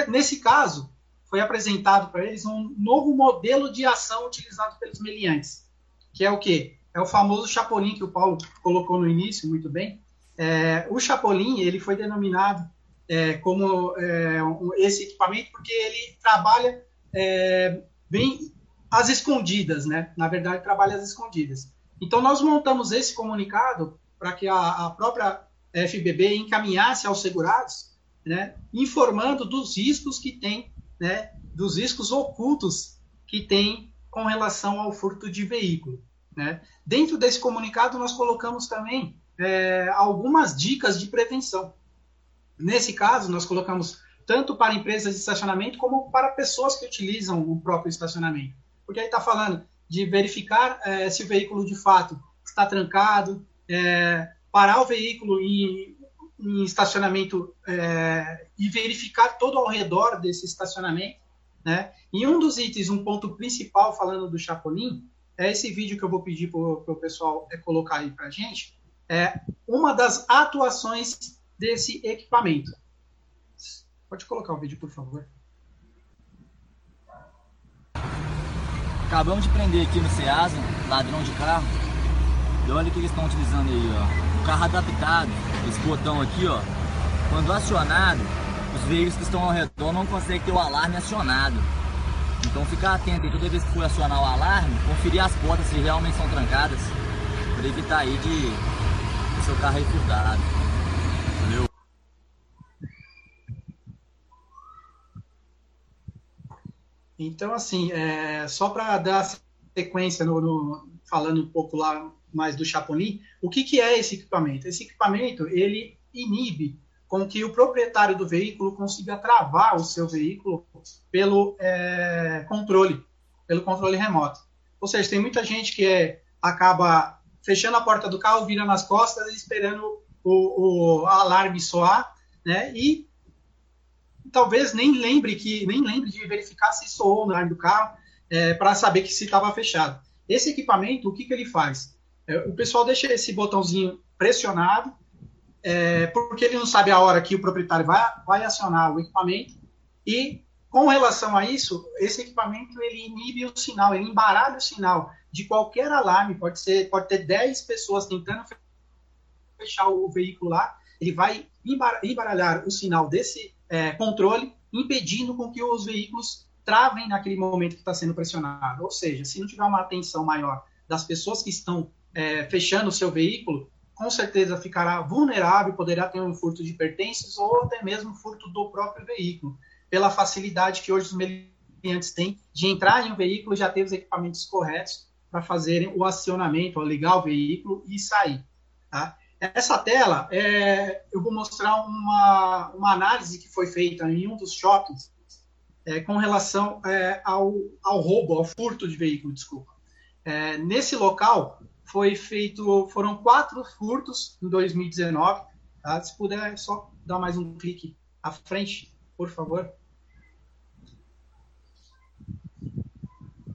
nesse caso, foi apresentado para eles um novo modelo de ação utilizado pelos meliantes, que é o quê? É o famoso Chapolin que o Paulo colocou no início, muito bem. É, o Chapolin ele foi denominado é, como é, um, esse equipamento porque ele trabalha é, bem às escondidas, né? Na verdade, trabalha às escondidas. Então, nós montamos esse comunicado para que a, a própria FBB encaminhasse aos segurados, né, informando dos riscos que tem né, dos riscos ocultos que tem com relação ao furto de veículo. Né? Dentro desse comunicado, nós colocamos também é, algumas dicas de prevenção. Nesse caso, nós colocamos tanto para empresas de estacionamento como para pessoas que utilizam o próprio estacionamento. Porque aí está falando de verificar é, se o veículo de fato está trancado, é, parar o veículo em em estacionamento é, e verificar todo ao redor desse estacionamento. Né? E um dos itens, um ponto principal falando do Chapolin, é esse vídeo que eu vou pedir para o pessoal é, colocar aí para a gente, é uma das atuações desse equipamento. Pode colocar o vídeo, por favor. Acabamos de prender aqui no Ceasa, ladrão de carro. E olha o que eles estão utilizando aí, ó carro adaptado, esse botão aqui, ó, quando acionado, os veículos que estão ao redor não conseguem ter o alarme acionado. Então ficar atento aí, toda vez que for acionar o alarme, conferir as portas se realmente são trancadas, para evitar aí de o seu carro aí furtado. Então, assim, é, só para dar sequência no, no, falando um pouco lá mais do Chapolin, o que, que é esse equipamento? Esse equipamento, ele inibe com que o proprietário do veículo consiga travar o seu veículo pelo é, controle, pelo controle remoto. Ou seja, tem muita gente que é, acaba fechando a porta do carro, vira nas costas esperando o, o alarme soar, né? E talvez nem lembre que nem lembre de verificar se soou no alarme do carro é, para saber que se estava fechado. Esse equipamento, o que, que ele faz? É, o pessoal deixa esse botãozinho pressionado, é, porque ele não sabe a hora que o proprietário vai, vai acionar o equipamento e com relação a isso, esse equipamento ele inibe o sinal, ele embaralha o sinal de qualquer alarme, pode ser, pode ter 10 pessoas tentando fechar o veículo lá, ele vai embaralhar o sinal desse é, controle, impedindo com que os veículos travem naquele momento que está sendo pressionado. Ou seja, se não tiver uma atenção maior das pessoas que estão é, fechando o seu veículo, com certeza ficará vulnerável, poderá ter um furto de pertences ou até mesmo furto do próprio veículo pela facilidade que hoje os meliantes têm de entrar em um veículo e já ter os equipamentos corretos para fazerem o acionamento, ligar o veículo e sair. Tá? Essa tela, é, eu vou mostrar uma, uma análise que foi feita em um dos shoppings é, com relação é, ao, ao roubo, ao furto de veículo, desculpa. É, nesse local foi feito, foram quatro furtos em 2019. Tá? Se puder, só dar mais um clique à frente, por favor.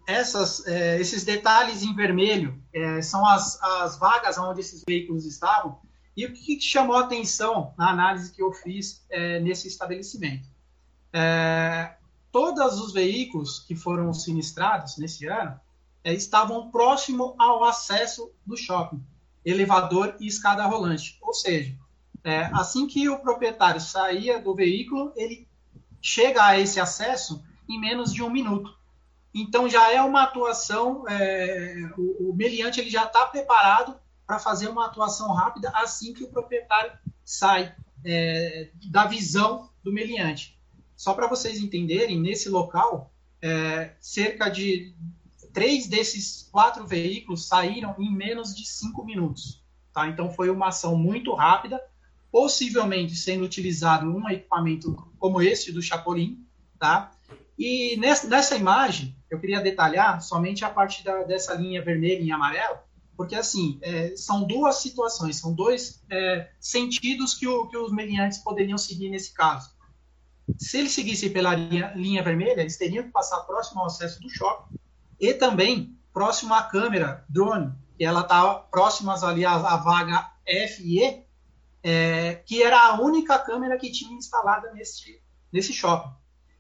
Essas, é, esses detalhes em vermelho é, são as, as vagas onde esses veículos estavam. E o que, chamou a atenção na análise que eu fiz é, nesse estabelecimento? É, todos os veículos que foram sinistrados nesse ano é, estavam próximo ao acesso do shopping, elevador e escada rolante. Ou seja, é, assim que o proprietário saía do veículo, ele chega a esse acesso em menos de um minuto. Então já é uma atuação, é, o, o meliante ele já está preparado para fazer uma atuação rápida assim que o proprietário sai é, da visão do meliante. Só para vocês entenderem, nesse local, é, cerca de três desses quatro veículos saíram em menos de cinco minutos. Tá? Então foi uma ação muito rápida, possivelmente sendo utilizado um equipamento como esse do Chapolin, tá? E nessa, nessa imagem, eu queria detalhar somente a parte da, dessa linha vermelha e amarela, porque assim, é, são duas situações, são dois é, sentidos que, o, que os meliantes poderiam seguir nesse caso. Se eles seguissem pela linha, linha vermelha, eles teriam que passar próximo ao acesso do shopping e também próximo à câmera drone, que ela está próxima ali à, à vaga F e E, é, que era a única câmera que tinha instalada nesse, nesse shopping.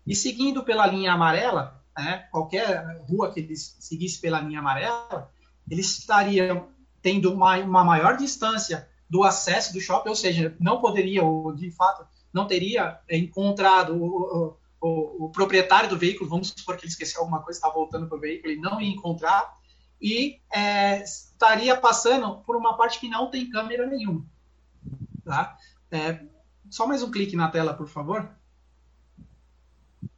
E seguindo pela linha amarela, né, qualquer rua que eles seguissem pela linha amarela, eles estariam tendo uma, uma maior distância do acesso do shopping, ou seja, não poderia, ou de fato, não teria encontrado o, o, o proprietário do veículo, vamos supor que ele esqueceu alguma coisa, está voltando para o veículo, e não ia encontrar, e é, estaria passando por uma parte que não tem câmera nenhuma. Tá? É, só mais um clique na tela, por favor.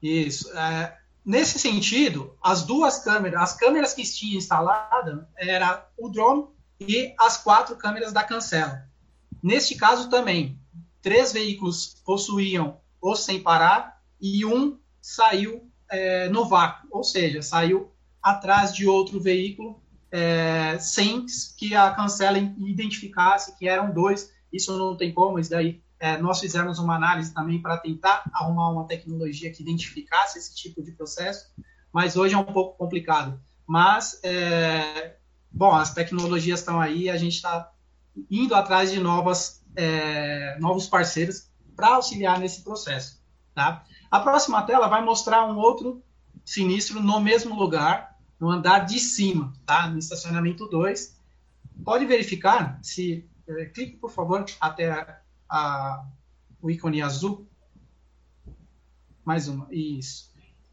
Isso. É, nesse sentido, as duas câmeras, as câmeras que tinha instalada era o drone e as quatro câmeras da cancela. Neste caso também, três veículos possuíam o sem parar e um saiu é, no vácuo, ou seja, saiu atrás de outro veículo é, sem que a cancela identificasse que eram dois. Isso não tem como, isso daí é, nós fizemos uma análise também para tentar arrumar uma tecnologia que identificasse esse tipo de processo, mas hoje é um pouco complicado. Mas, é, bom, as tecnologias estão aí, a gente está indo atrás de novas, é, novos parceiros para auxiliar nesse processo. Tá? A próxima tela vai mostrar um outro sinistro no mesmo lugar, no andar de cima, tá? no estacionamento 2. Pode verificar, se é, clique, por favor, até a, o ícone azul. Mais uma, isso.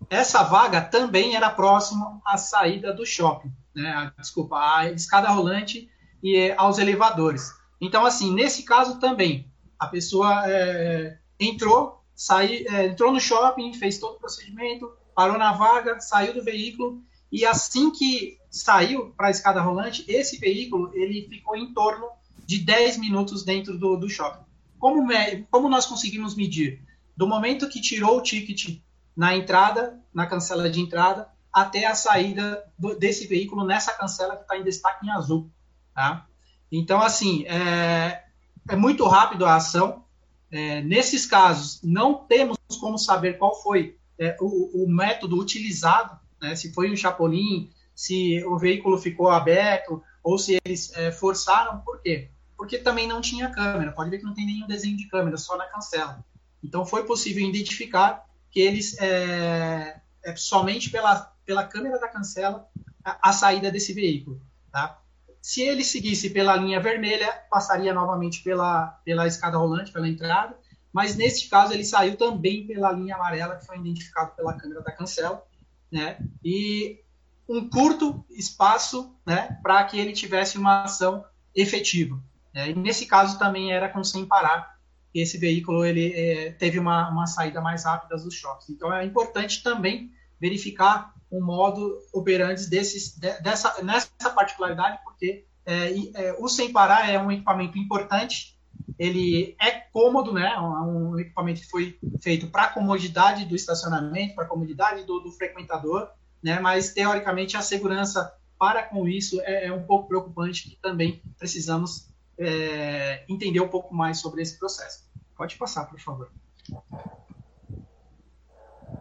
Essa vaga também era próxima à saída do shopping, né? Desculpa, à escada rolante e aos elevadores. Então, assim, nesse caso também, a pessoa é, entrou, saí, é, entrou no shopping, fez todo o procedimento, parou na vaga, saiu do veículo e assim que saiu para a escada rolante, esse veículo ele ficou em torno de 10 minutos dentro do, do shopping. Como, como nós conseguimos medir? Do momento que tirou o ticket na entrada, na cancela de entrada, até a saída do, desse veículo nessa cancela que está em destaque em azul. Tá? Então, assim, é, é muito rápido a ação. É, nesses casos, não temos como saber qual foi é, o, o, método utilizado, né, se foi um chapolim, se o veículo ficou aberto, ou se eles é, forçaram, por quê? Porque também não tinha câmera, pode ver que não tem nenhum desenho de câmera, só na cancela. Então foi possível identificar que eles, é, é somente pela, pela câmera da cancela, a, a saída desse veículo. Tá? Se ele seguisse pela linha vermelha, passaria novamente pela, pela escada rolante, pela entrada, mas neste caso ele saiu também pela linha amarela, que foi identificado pela câmera da cancela, né? E um curto espaço, né, para que ele tivesse uma ação efetiva. Né? E nesse caso também era com sem parar, esse veículo ele é, teve uma, uma saída mais rápida dos choques. Então é importante também verificar o modo operandi desses, dessa, nessa particularidade, porque é, é, o sem parar é um equipamento importante, ele é cômodo, né? Um, um equipamento que foi feito para a comodidade do estacionamento, para a comodidade do, do, frequentador, né? Mas teoricamente a segurança para com isso é, é um pouco preocupante, que também precisamos é, entender um pouco mais sobre esse processo. Pode passar, por favor.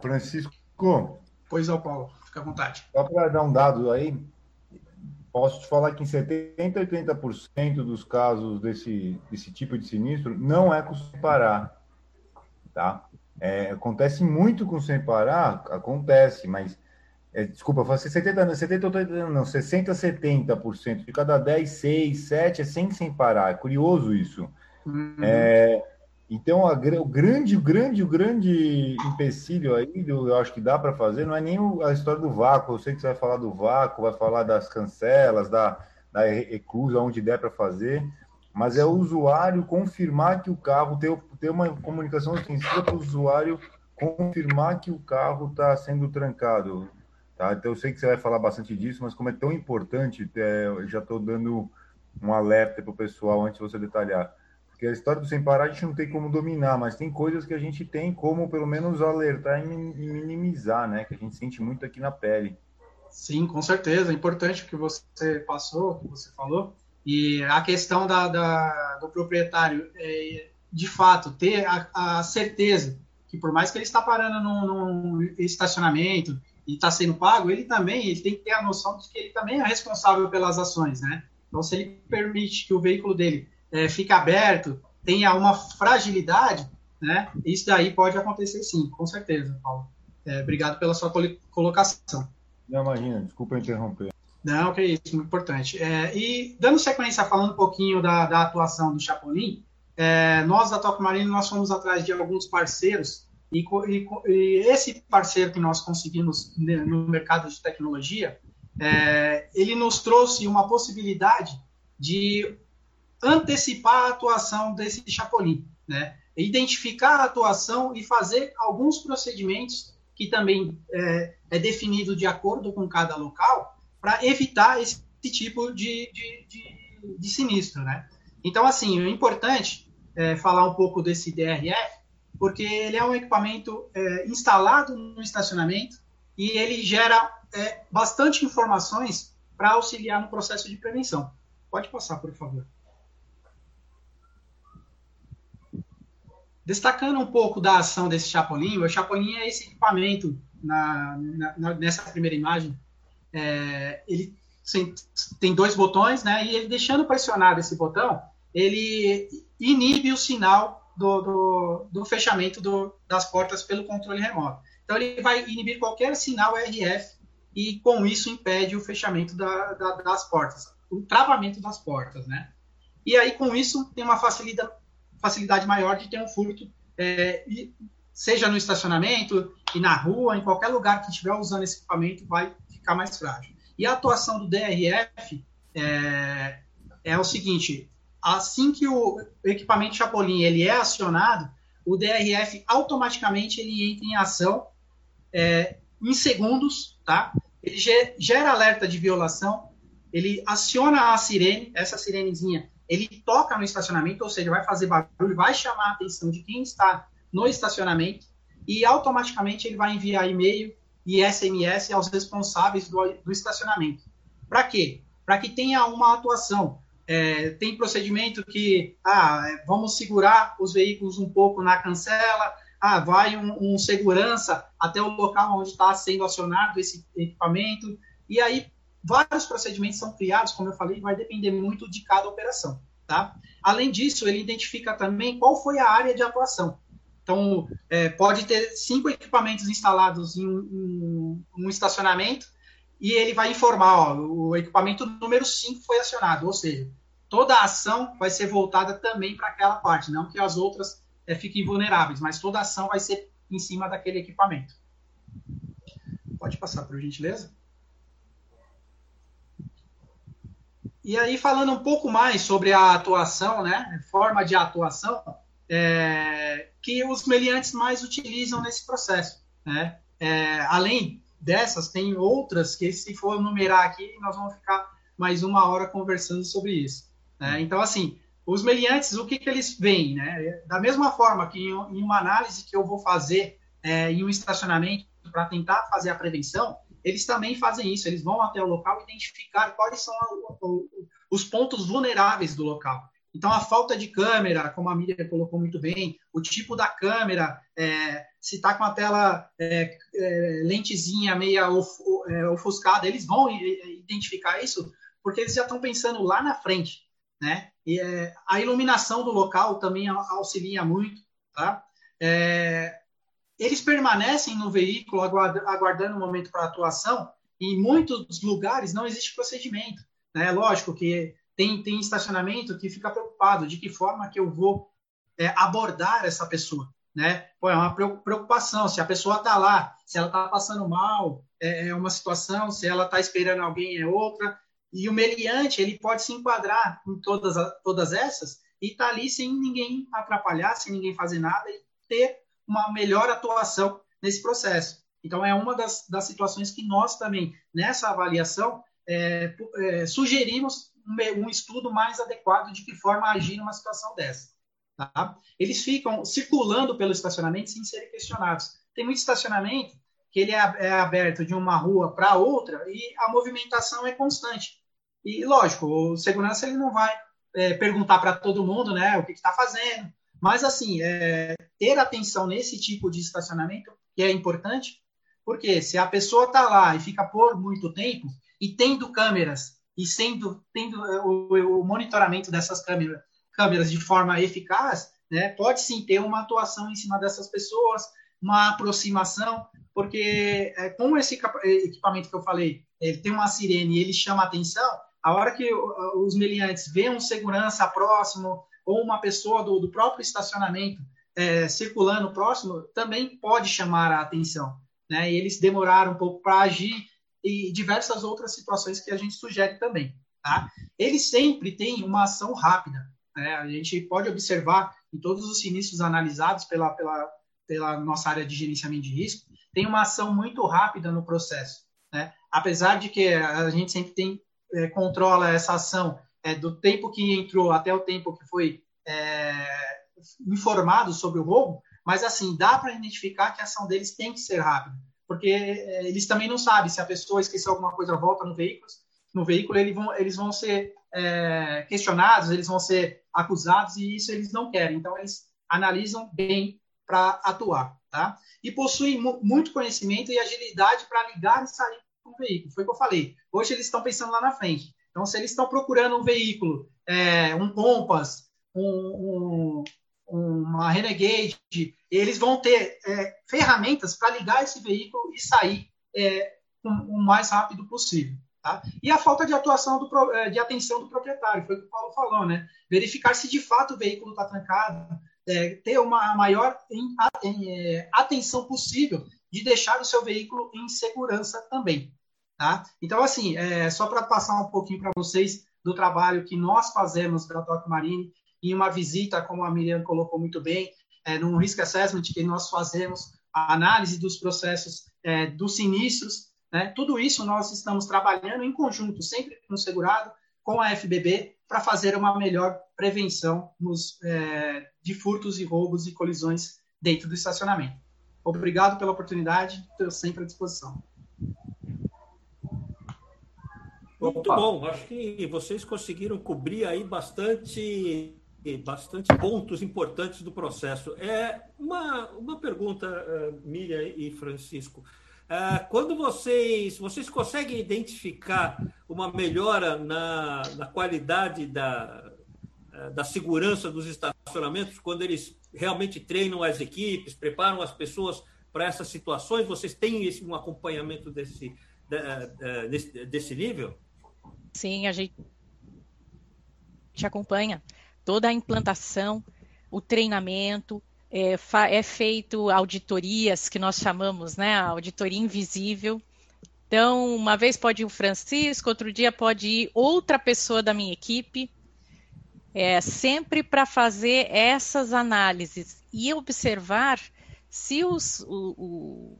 Francisco. Pois é, Paulo. Fica à vontade. Só para dar um dado aí, posso te falar que em 70% a 80% dos casos desse, desse tipo de sinistro não é com sem parar. Tá? É, acontece muito com sem parar, acontece, mas é, desculpa, eu falei 70, 70, 80, não, 60, 70%. De cada 10, 6, 7 é sem sem parar. É curioso isso. Uhum. É, então, a, o grande, o grande, o grande empecilho aí, eu acho que dá para fazer, não é nem a história do vácuo. Eu sei que você vai falar do vácuo, vai falar das cancelas, da, da reclusa, onde der para fazer, mas é o usuário confirmar que o carro, ter, ter uma comunicação ostensiva para o usuário confirmar que o carro está sendo trancado. Tá? Então, eu sei que você vai falar bastante disso, mas como é tão importante, é, eu já estou dando um alerta para o pessoal antes de você detalhar porque a história do sem parar a gente não tem como dominar, mas tem coisas que a gente tem como, pelo menos, alertar e minimizar, né? Que a gente sente muito aqui na pele. Sim, com certeza. É importante o que você passou, o que você falou. E a questão da, da do proprietário, é, de fato, ter a, a, certeza que por mais que ele está parando num, num estacionamento e está sendo pago, ele também ele tem que ter a noção de que ele também é responsável pelas ações, né? Então, se ele permite que o veículo dele é, fica aberto, tenha uma fragilidade, né? Isso daí pode acontecer sim, com certeza, Paulo. É, obrigado pela sua colocação. Não, imagina, desculpa interromper. Não, que isso, muito importante. É, e dando sequência, falando um pouquinho da, da atuação do Chapolin, é, nós da Toque Marino, nós fomos atrás de alguns parceiros e, e, e, esse parceiro que nós conseguimos no mercado de tecnologia, é, ele nos trouxe uma possibilidade de antecipar a atuação desse Chapolin, né? Identificar a atuação e fazer alguns procedimentos que também é, é definido de acordo com cada local para evitar esse tipo de, de, de, de, sinistro, né? Então, assim, é importante é, falar um pouco desse DRF, porque ele é um equipamento é, instalado no estacionamento e ele gera é, bastante informações para auxiliar no processo de prevenção. Pode passar, por favor. Destacando um pouco da ação desse Chapolin, o Chapolin é esse equipamento, na, na nessa primeira imagem, é, ele tem dois botões, né? E ele deixando pressionado esse botão, ele inibe o sinal do, do, do fechamento do, das portas pelo controle remoto. Então ele vai inibir qualquer sinal RF e com isso impede o fechamento da, da, das portas, o travamento das portas, né? E aí com isso tem uma facilidade, facilidade maior de ter um furto, é, e, seja no estacionamento e na rua, em qualquer lugar que estiver usando esse equipamento, vai ficar mais frágil. E a atuação do DRF é, é o seguinte: assim que o equipamento Chapolin ele é acionado, o DRF automaticamente ele entra em ação é, em segundos, tá? Ele gera alerta de violação, ele aciona a sirene, essa sirenezinha ele toca no estacionamento, ou seja, vai fazer barulho, vai chamar a atenção de quem está no estacionamento e automaticamente ele vai enviar e-mail e SMS aos responsáveis do, do estacionamento. Para quê? Para que tenha uma atuação. É, tem procedimento que, ah, é, vamos segurar os veículos um pouco na cancela, ah, vai um, um segurança até o local onde está sendo acionado esse equipamento, e aí vários procedimentos são criados, como eu falei, vai depender muito de cada operação, tá? Além disso, ele identifica também qual foi a área de atuação. Então, é, pode ter cinco equipamentos instalados em, em, um estacionamento e ele vai informar, ó, o equipamento número 5 foi acionado, ou seja, toda a ação vai ser voltada também para aquela parte, não que as outras é, fiquem vulneráveis, mas toda a ação vai ser em cima daquele equipamento. Pode passar, por gentileza. E aí, falando um pouco mais sobre a atuação, né, forma de atuação, é, que os meliantes mais utilizam nesse processo. Né? É, além dessas, tem outras que, se for numerar aqui, nós vamos ficar mais uma hora conversando sobre isso. Né? Então, assim, os meliantes, o que, que eles veem? Né? Da mesma forma que em, em uma análise que eu vou fazer é, em um estacionamento para tentar fazer a prevenção, eles também fazem isso, eles vão até o local identificar quais são os pontos vulneráveis do local. Então, a falta de câmera, como a Miriam colocou muito bem, o tipo da câmera, é, se está com a tela é, é, lentezinha meia of, é, ofuscada, eles vão identificar isso porque eles já estão pensando lá na frente, né? E é, a iluminação do local também auxilia muito, tá? É, eles permanecem no veículo aguardando o momento para atuação. E em muitos lugares não existe procedimento. Né? Lógico que tem, tem estacionamento que fica preocupado de que forma que eu vou é, abordar essa pessoa. Né? Pô, é uma preocupação se a pessoa está lá, se ela está passando mal, é, é uma situação, se ela está esperando alguém é outra. E o meliante ele pode se enquadrar em todas, todas essas e estar tá ali sem ninguém atrapalhar, sem ninguém fazer nada e ter uma melhor atuação nesse processo. Então, é uma das, das situações que nós também, nessa avaliação, é, é, sugerimos um, um, estudo mais adequado de que forma agir numa situação dessa. Tá? Eles ficam circulando pelo estacionamento sem serem questionados. Tem muito estacionamento que ele é, é aberto de uma rua para outra e a movimentação é constante. E, lógico, o segurança ele não vai é, perguntar para todo mundo né, o que está fazendo, mas, assim, é, ter atenção nesse tipo de estacionamento que é importante, porque se a pessoa está lá e fica por muito tempo, e tendo câmeras, e sendo tendo é, o, o monitoramento dessas câmeras, câmeras de forma eficaz, né, pode sim ter uma atuação em cima dessas pessoas, uma aproximação, porque é, como esse equipamento que eu falei, ele tem uma sirene e ele chama a atenção, a hora que os meliantes veem um segurança próximo, ou uma pessoa do, do próprio estacionamento é, circulando próximo, também pode chamar a atenção. Né? E eles demoraram um pouco para agir e diversas outras situações que a gente sugere também. Tá? Eles sempre têm uma ação rápida. Né? A gente pode observar em todos os sinistros analisados pela, pela, pela nossa área de gerenciamento de risco, tem uma ação muito rápida no processo. Né? Apesar de que a gente sempre tem, é, controla essa ação é, do tempo que entrou até o tempo que foi é, informado sobre o roubo, mas assim, dá para identificar que a ação deles tem que ser rápida, porque é, eles também não sabem se a pessoa esqueceu alguma coisa, volta no veículo, no veículo eles vão, eles vão ser é, questionados, eles vão ser acusados e isso eles não querem. Então, eles analisam bem para atuar. Tá? E possuem muito conhecimento e agilidade para ligar e sair com o veículo. Foi o que eu falei. Hoje eles estão pensando lá na frente. Então, se eles estão procurando um veículo, é, um Compass, um, um, uma Renegade, eles vão ter é, ferramentas para ligar esse veículo e sair é, o mais rápido possível. Tá? E a falta de atuação, do, é, de atenção do proprietário, foi o que o Paulo falou, né? Verificar se de fato o veículo está trancado, é, ter uma maior em, em, é, atenção possível de deixar o seu veículo em segurança também. Tá? Então, assim, é, só para passar um pouquinho para vocês do trabalho que nós fazemos da Toque Marine em uma visita, como a Miriam colocou muito bem, é, num risk assessment que nós fazemos, a análise dos processos é, dos sinistros, né? tudo isso nós estamos trabalhando em conjunto, sempre com o segurado, com a FBB, para fazer uma melhor prevenção nos, é, de furtos e roubos e colisões dentro do estacionamento. Obrigado pela oportunidade, estou sempre à disposição. Muito Opa. bom. Acho que vocês conseguiram cobrir aí bastante, bastante pontos importantes do processo. É uma, uma pergunta, uh, Miriam e Francisco. Uh, quando vocês, vocês conseguem identificar uma melhora na, na qualidade da, uh, da segurança dos estacionamentos, quando eles realmente treinam as equipes, preparam as pessoas para essas situações? Vocês têm esse, um acompanhamento desse, desse, desse nível? Sim, a gente te acompanha. Toda a implantação, o treinamento, é, é, feito auditorias que nós chamamos, né, auditoria invisível. Então, uma vez pode ir o Francisco, outro dia pode ir outra pessoa da minha equipe, é, sempre para fazer essas análises e observar se os, o, o,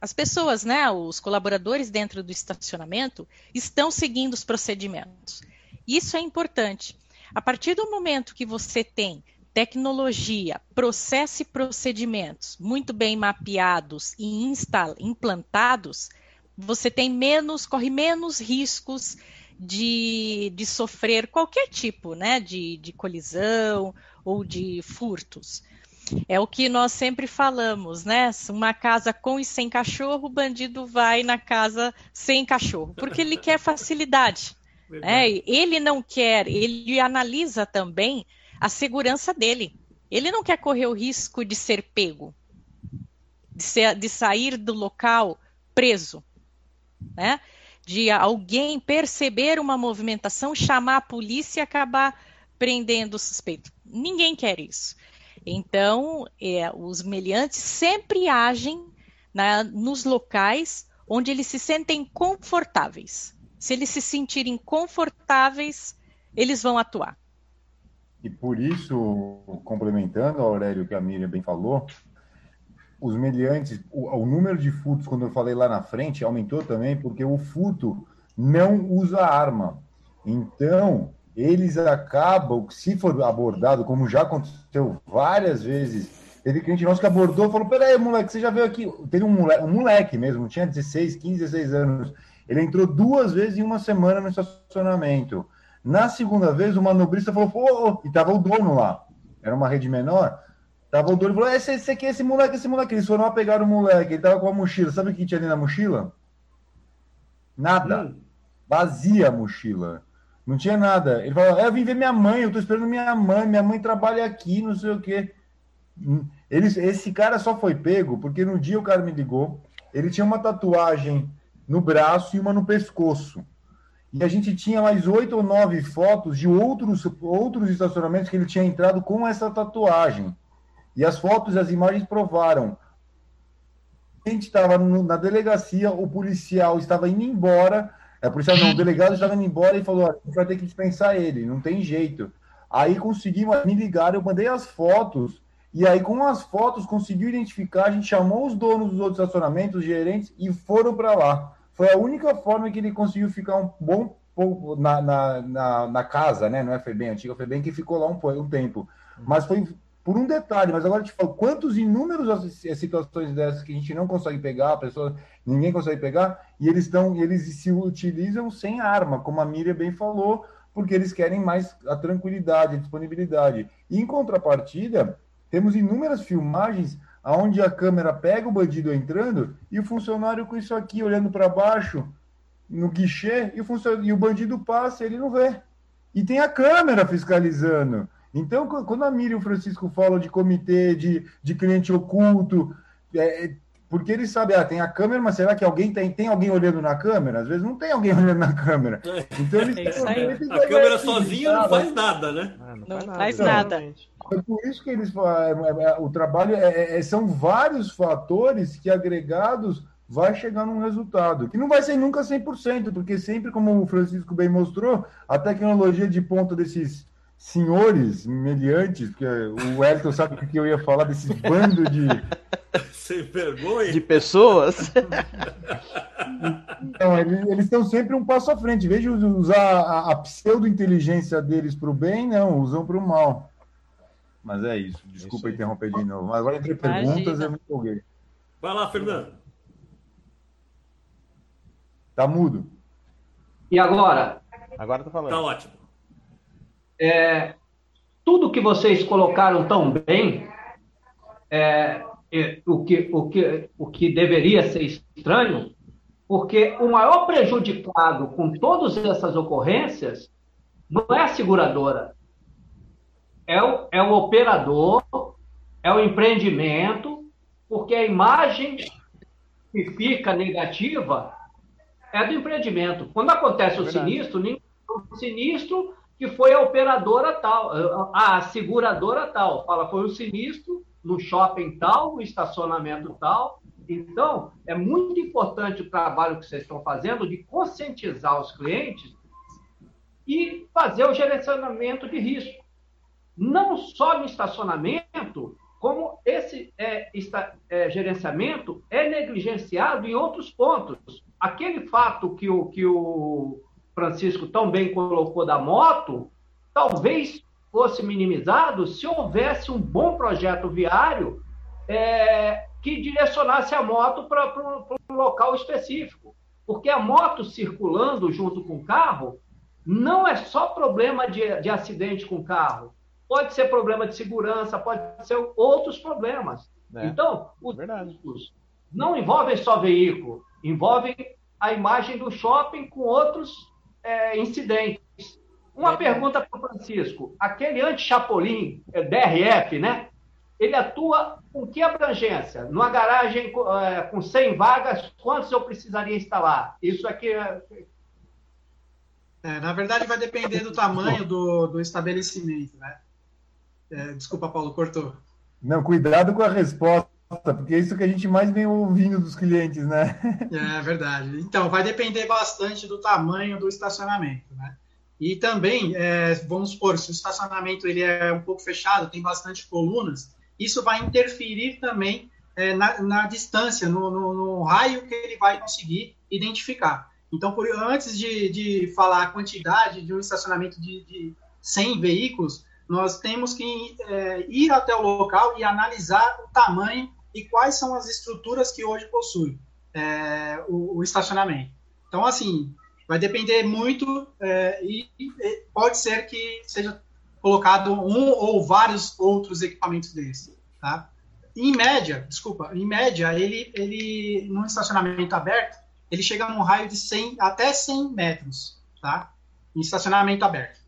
as pessoas, né, os colaboradores dentro do estacionamento estão seguindo os procedimentos. Isso é importante. A partir do momento que você tem tecnologia, processo e procedimentos muito bem mapeados e implantados, você tem menos, corre menos riscos de, de sofrer qualquer tipo né, de, de colisão ou de furtos. É o que nós sempre falamos, né? Uma casa com e sem cachorro, o bandido vai na casa sem cachorro, porque ele quer facilidade. Né? Ele não quer, ele analisa também a segurança dele. Ele não quer correr o risco de ser pego, de, ser, de sair do local preso, né? de alguém perceber uma movimentação, chamar a polícia e acabar prendendo o suspeito. Ninguém quer isso. Então, é, os meliantes sempre agem na, nos locais onde eles se sentem confortáveis. Se eles se sentirem confortáveis, eles vão atuar. E por isso, complementando, Aurélio, que a Miriam bem falou, os meliantes, o, o, número de furtos, quando eu falei lá na frente, aumentou também, porque o furto não usa arma. Então, eles acabam, se for abordado, como já aconteceu várias vezes, teve cliente nosso que abordou falou: Peraí, moleque, você já veio aqui. Teve um moleque, um moleque mesmo, tinha 16, 15, 16 anos. Ele entrou duas vezes em uma semana no estacionamento. Na segunda vez, o manobrista falou: Pô, e tava o dono lá. Era uma rede menor. Tava o dono e falou: Esse, esse aqui, esse moleque, esse moleque. Eles foram lá pegar o moleque. Ele tava com a mochila. Sabe o que tinha ali na mochila? Nada. Hum. Vazia a mochila. Não tinha nada. Ele falou: é, eu vim ver minha mãe, eu tô esperando minha mãe, minha mãe trabalha aqui, não sei o quê. Ele, esse cara só foi pego porque no dia o cara me ligou, ele tinha uma tatuagem no braço e uma no pescoço. E a gente tinha mais oito ou nove fotos de outros, outros estacionamentos que ele tinha entrado com essa tatuagem. E as fotos e as imagens provaram. A gente estava na delegacia, o policial estava indo embora, é, isso, não, o delegado estava indo embora e falou: a gente vai ter que dispensar ele, não tem jeito. Aí conseguimos, me ligaram, eu mandei as fotos, e aí com as fotos conseguiu identificar, a gente chamou os donos dos outros estacionamentos, os gerentes, e foram para lá. Foi a única forma que ele conseguiu ficar um bom pouco na, na, na, na casa, né? Não é FEBEM, antiga FEBEM, que ficou lá um, um tempo. Mas foi por um detalhe, mas agora te falo, quantos inúmeros situações dessas que a gente não consegue pegar, a pessoa, ninguém consegue pegar, e eles estão, eles se utilizam sem arma, como a Miriam bem falou, porque eles querem mais a tranquilidade, a disponibilidade. E em contrapartida, temos inúmeras filmagens onde a câmera pega o bandido entrando e o funcionário com isso aqui olhando para baixo no guichê e o, e o bandido passa, ele não vê. E tem a câmera fiscalizando. Então, quando a Miriam e o Francisco falam de comitê, de, de cliente oculto, é, é, porque eles sabem, ah, tem a câmera, mas será que alguém tem, tem alguém olhando na câmera? Às vezes não tem alguém [laughs] olhando na câmera. Então eles, é eles a câmera sozinha não faz nada, né? Não, não, faz nada. nada. É por isso que eles o trabalho é, é, são vários fatores que agregados vai chegar num resultado, que não vai ser nunca 100%, porque sempre, como o Francisco bem mostrou, a tecnologia de ponta desses senhores meliantes, porque o Elton sabe o que eu ia falar desse bando de. [laughs] Sem vergonha? De pessoas? Então, eles, estão sempre um passo à frente. De usar a, a pseudo-inteligência deles para o bem, não, usam para o mal. Mas é isso. Desculpa isso interromper de novo. Mas agora, entre perguntas, eu me empolguei. Vai lá, Fernando. Tá mudo. E agora? Agora tá falando. Tá ótimo. É, tudo que vocês colocaram tão bem, é, é, o, que, o, que, o que deveria ser estranho, porque o maior prejudicado com todas essas ocorrências não é a seguradora, é o, é o operador, é o empreendimento, porque a imagem que fica negativa é do empreendimento. Quando acontece é o sinistro, o sinistro que foi a operadora tal, a seguradora tal. Fala, foi o sinistro no shopping tal, no estacionamento tal. Então, é muito importante o trabalho que vocês estão fazendo de conscientizar os clientes e fazer o gerenciamento de risco. Não só no estacionamento, como esse é, está, é, gerenciamento é negligenciado em outros pontos. Aquele fato que o, que o Francisco tão bem colocou da moto, talvez fosse minimizado se houvesse um bom projeto viário é, que direcionasse a moto para um local específico. Porque a moto circulando junto com o carro não é só problema de, de acidente com o carro pode ser problema de segurança, pode ser outros problemas. É, então, os riscos não envolvem só veículo, envolvem a imagem do shopping com outros é, incidentes. Uma é. pergunta para o Francisco: aquele anti-chapolim, é, DRF, né? Ele atua com que abrangência? Numa garagem é, com 100 vagas, quantos eu precisaria instalar? Isso aqui é... é na verdade, vai depender do tamanho do, do estabelecimento, né? É, desculpa, Paulo, cortou. Não, cuidado com a resposta, porque é isso que a gente mais vem ouvindo dos clientes, né? [laughs] É verdade. Então, vai depender bastante do tamanho do estacionamento, né? E também, é, vamos supor, se o estacionamento ele é um pouco fechado, tem bastante colunas, isso vai interferir também é, na, na, distância, no, no, no, raio que ele vai conseguir identificar. Então, por, antes de, de falar a quantidade de um estacionamento de, de 100 veículos, nós temos que é, ir até o local e analisar o tamanho e quais são as estruturas que hoje possui é, o, o, estacionamento. Então, assim, vai depender muito é, e, e, pode ser que seja colocado um ou vários outros equipamentos desses, tá? Em média, desculpa, em média, ele, ele, num estacionamento aberto, ele chega num raio de 100, até 100 metros, tá? Em estacionamento aberto.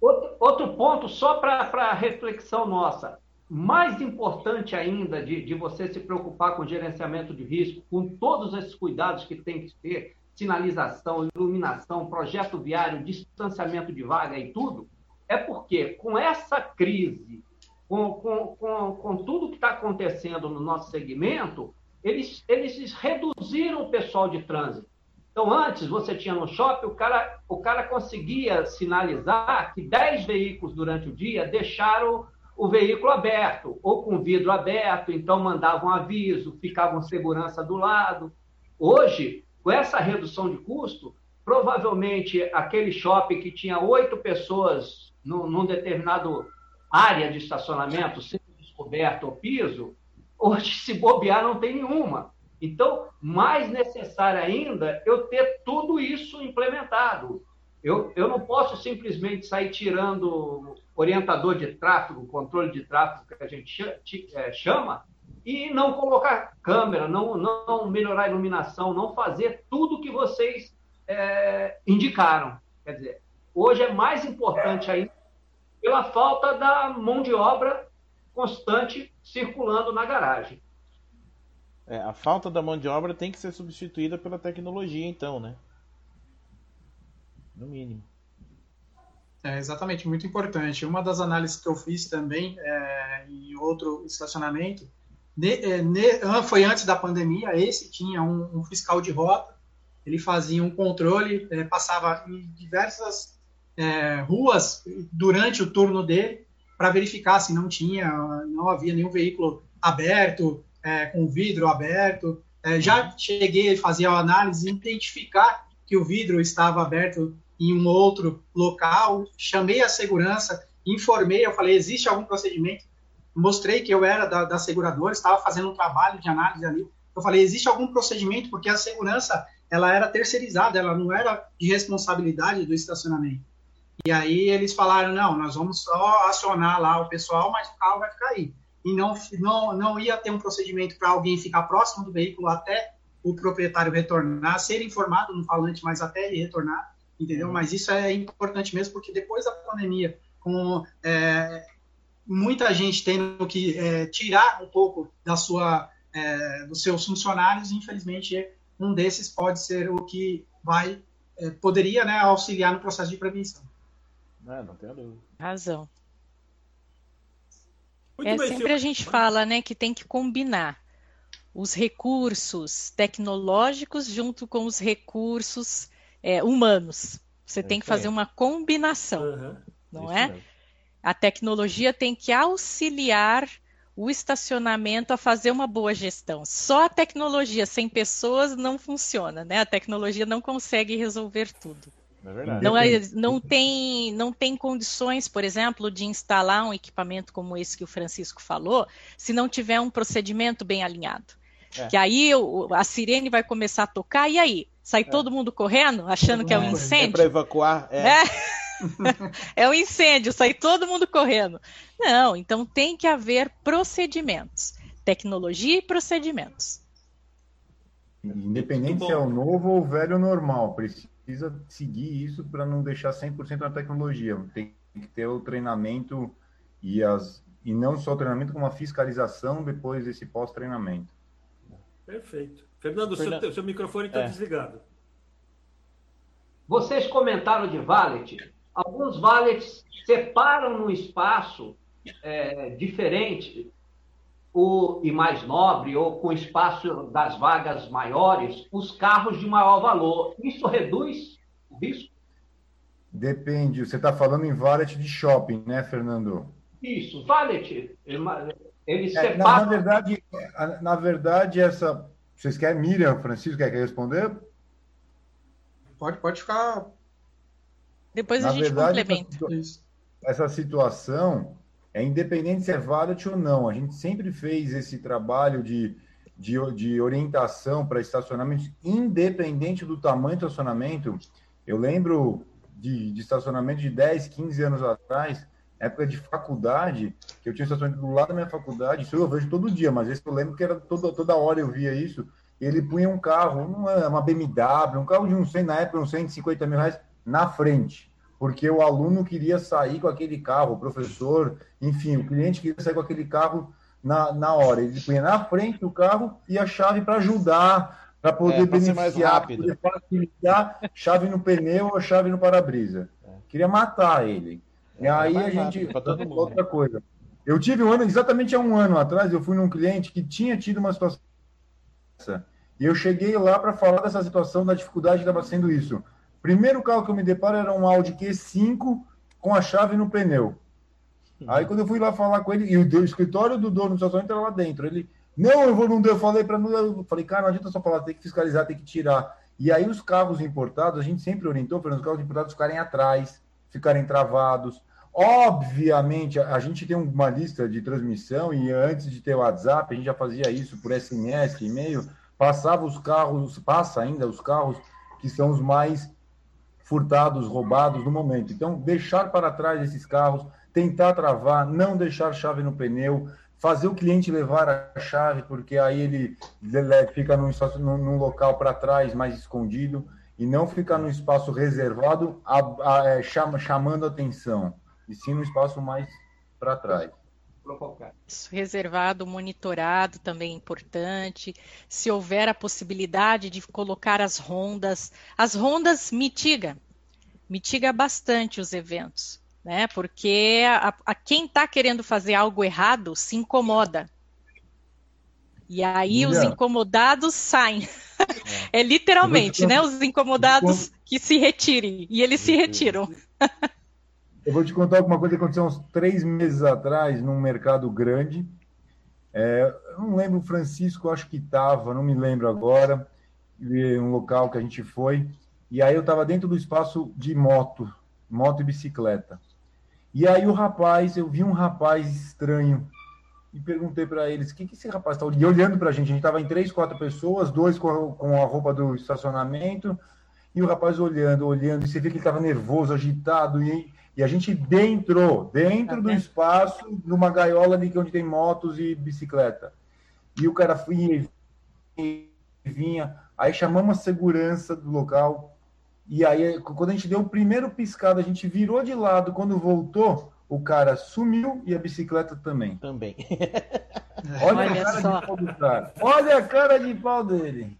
Outro, outro ponto, só para reflexão nossa, mais importante ainda de, de você se preocupar com gerenciamento de risco, com todos esses cuidados que tem que ter, sinalização, iluminação, projeto viário, distanciamento de vaga e tudo, é porque com essa crise, com, com, com, com tudo que está acontecendo no nosso segmento, eles, eles reduziram o pessoal de trânsito. Então, antes, você tinha no shopping, o cara, o cara conseguia sinalizar que 10 veículos durante o dia deixaram o veículo aberto, ou com vidro aberto, então mandavam aviso, ficavam segurança do lado. Hoje, com essa redução de custo, provavelmente aquele shopping que tinha oito pessoas num, num determinado área de estacionamento, sendo descoberto o piso, hoje, se bobear, não tem nenhuma. Então, mais necessário ainda eu ter tudo isso implementado. Eu, eu não posso simplesmente sair tirando orientador de tráfego, controle de tráfego que a gente é, chama, e não colocar câmera, não, não melhorar a iluminação, não fazer tudo que vocês é, indicaram. Quer dizer, hoje é mais importante ainda pela falta da mão de obra constante circulando na garagem. É, a falta da mão de obra tem que ser substituída pela tecnologia, então, né? No mínimo. É exatamente, muito importante. Uma das análises que eu fiz também é, em outro estacionamento de, é, ne, foi antes da pandemia. Esse tinha um, um, fiscal de rota, ele fazia um controle, é, passava em diversas é, ruas durante o turno dele para verificar se não tinha, não havia nenhum veículo aberto, é, com vidro aberto. Já cheguei a fazer a análise, identificar que o vidro estava aberto em um outro local, chamei a segurança, informei, eu falei, existe algum procedimento? Mostrei que eu era da, da seguradora, estava fazendo um trabalho de análise ali. Eu falei, existe algum procedimento? Porque a segurança, ela era terceirizada, ela não era de responsabilidade do estacionamento. E aí eles falaram, não, nós vamos só acionar lá o pessoal, mas o carro vai ficar aí. E não, não, não ia ter um procedimento para alguém ficar próximo do veículo até o proprietário retornar, ser informado no falante, mas até ele retornar, entendeu? Mas isso é importante mesmo, porque depois da pandemia, com é, muita gente tendo que é, tirar um pouco da sua, é, dos seus funcionários, infelizmente, um desses pode ser o que vai, é, poderia né, auxiliar no processo de prevenção. É, não tenho dúvida. Razão. Muito é bem, sempre senhor. a gente fala, né, que tem que combinar os recursos tecnológicos junto com os recursos é, humanos. Você é tem que fazer uma combinação, uhum. não Isso é? Mesmo. A tecnologia tem que auxiliar o estacionamento a fazer uma boa gestão. Só a tecnologia sem pessoas não funciona, né? A tecnologia não consegue resolver tudo. É não, é, não, tem, não tem condições, por exemplo, de instalar um equipamento como esse que o Francisco falou, se não tiver um procedimento bem alinhado. É. Que aí o, a sirene vai começar a tocar, e aí? Sai é. todo mundo correndo, achando que é um é. incêndio? É para evacuar, é. É. [laughs] é um incêndio, sai todo mundo correndo. Não, então tem que haver procedimentos. Tecnologia e procedimentos. Independente se é o novo ou o velho normal, precisa precisa seguir isso para não deixar 100% na tecnologia. Tem que ter o treinamento e, as, e não só o treinamento, como a fiscalização depois desse pós-treinamento. Perfeito. Fernando, Fernando... Seu, seu microfone está é. desligado. Vocês comentaram de valet. Alguns valets separam no espaço é, diferente o, e mais nobre, ou com espaço das vagas maiores, os carros de maior valor. Isso reduz o risco? Depende. Você está falando em valet de shopping, né, Fernando? Isso, valet. Ele, é, na, na, verdade, na verdade, essa. Vocês querem, Miriam, Francisco, quer responder? Pode, pode ficar. Depois na a gente verdade, complementa. Essa, essa situação é independente se é valet ou não. A gente sempre fez esse trabalho de, de, de orientação para estacionamentos, independente do tamanho do estacionamento. Eu lembro de, de, estacionamento de 10, 15 anos atrás, época de faculdade, que eu tinha estacionamento do lado da minha faculdade, isso eu vejo todo dia, mas esse eu lembro que era toda, toda hora eu via isso. Ele punha um carro, uma, uma BMW, um carro de um 100, na época, uns 150 mil reais, na frente porque o aluno queria sair com aquele carro, o professor, enfim, o cliente queria sair com aquele carro na, na hora. Ele punha na frente do carro e a chave para ajudar, para poder é, beneficiar, poder facilitar, chave no pneu ou chave no para-brisa. É. Queria matar ele. É, e aí a gente. Outra coisa. Eu tive um ano, exatamente há um ano atrás, eu fui num cliente que tinha tido uma situação. E eu cheguei lá para falar dessa situação, da dificuldade que estava sendo isso. Primeiro carro que eu me deparo era um Audi Q5 com a chave no pneu. Aí quando eu fui lá falar com ele, e o, escritório do dono do estacionamento era lá dentro. Ele, não, eu vou, não deu. Eu falei para não, eu falei, cara, não adianta só falar, tem que fiscalizar, tem que tirar. E aí os carros importados, a gente sempre orientou para os carros importados ficarem atrás, ficarem travados. Obviamente, a gente tem uma lista de transmissão e antes de ter o WhatsApp, a gente já fazia isso por SMS, e-mail, passava os carros, passa ainda os carros que são os mais furtados, roubados no momento. Então, deixar para trás esses carros, tentar travar, não deixar chave no pneu, fazer o cliente levar a chave, porque aí ele fica num, num, local para trás, mais escondido, e não ficar num espaço reservado, a, a, é, chama, chamando atenção, e sim num espaço mais para trás. Isso, reservado, monitorado também é importante. Se houver a possibilidade de colocar as rondas, as rondas mitiga, mitiga bastante os eventos, né? Porque a, a quem está querendo fazer algo errado se incomoda. E aí os incomodados saem. É, [laughs] é literalmente, né? Os incomodados que se retirem. E eles se retiram. [laughs] Eu vou te contar alguma coisa que aconteceu uns três meses atrás num mercado grande. É, não lembro, Francisco, acho que estava, não me lembro agora, um local que a gente foi. E aí eu estava dentro do espaço de moto, moto e bicicleta. E aí o rapaz, eu vi um rapaz estranho e perguntei para eles: o que, que esse rapaz está olhando? Para a gente, a gente estava em três, quatro pessoas, dois com, com a roupa do estacionamento, e o rapaz olhando, olhando, e você vê que ele estava nervoso, agitado, e, e a gente dentro, dentro do espaço, numa gaiola ali onde tem motos e bicicleta. E o cara ia e vinha, aí chamamos a segurança do local, e aí, quando a gente deu o primeiro piscado, a gente virou de lado, quando voltou, o cara sumiu e a bicicleta também. Também. Olha, Olha a cara só. de pau do cara. Olha a cara de pau dele.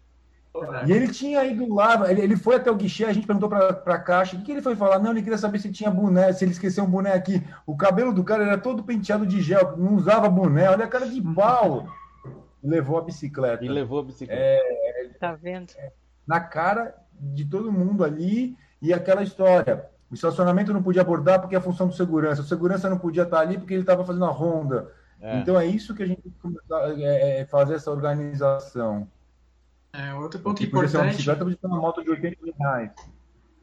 E ele tinha ido lá, ele, ele foi até o guichê, a gente perguntou para a caixa, o que, que, ele foi falar? Não, ele queria saber se tinha boné, se ele esqueceu um boné aqui. O cabelo do cara era todo penteado de gel, não usava boné, olha a cara de pau. Levou a bicicleta. E levou a bicicleta. É, tá vendo? Na cara de todo mundo ali, e aquela história. O estacionamento não podia abordar porque é a função do segurança. O segurança não podia estar ali porque ele estava fazendo a ronda. É. Então é isso que a gente tem que começar é, é fazer essa organização. É, outro ponto importante. Uma bicicleta podia ter uma moto de 80 reais.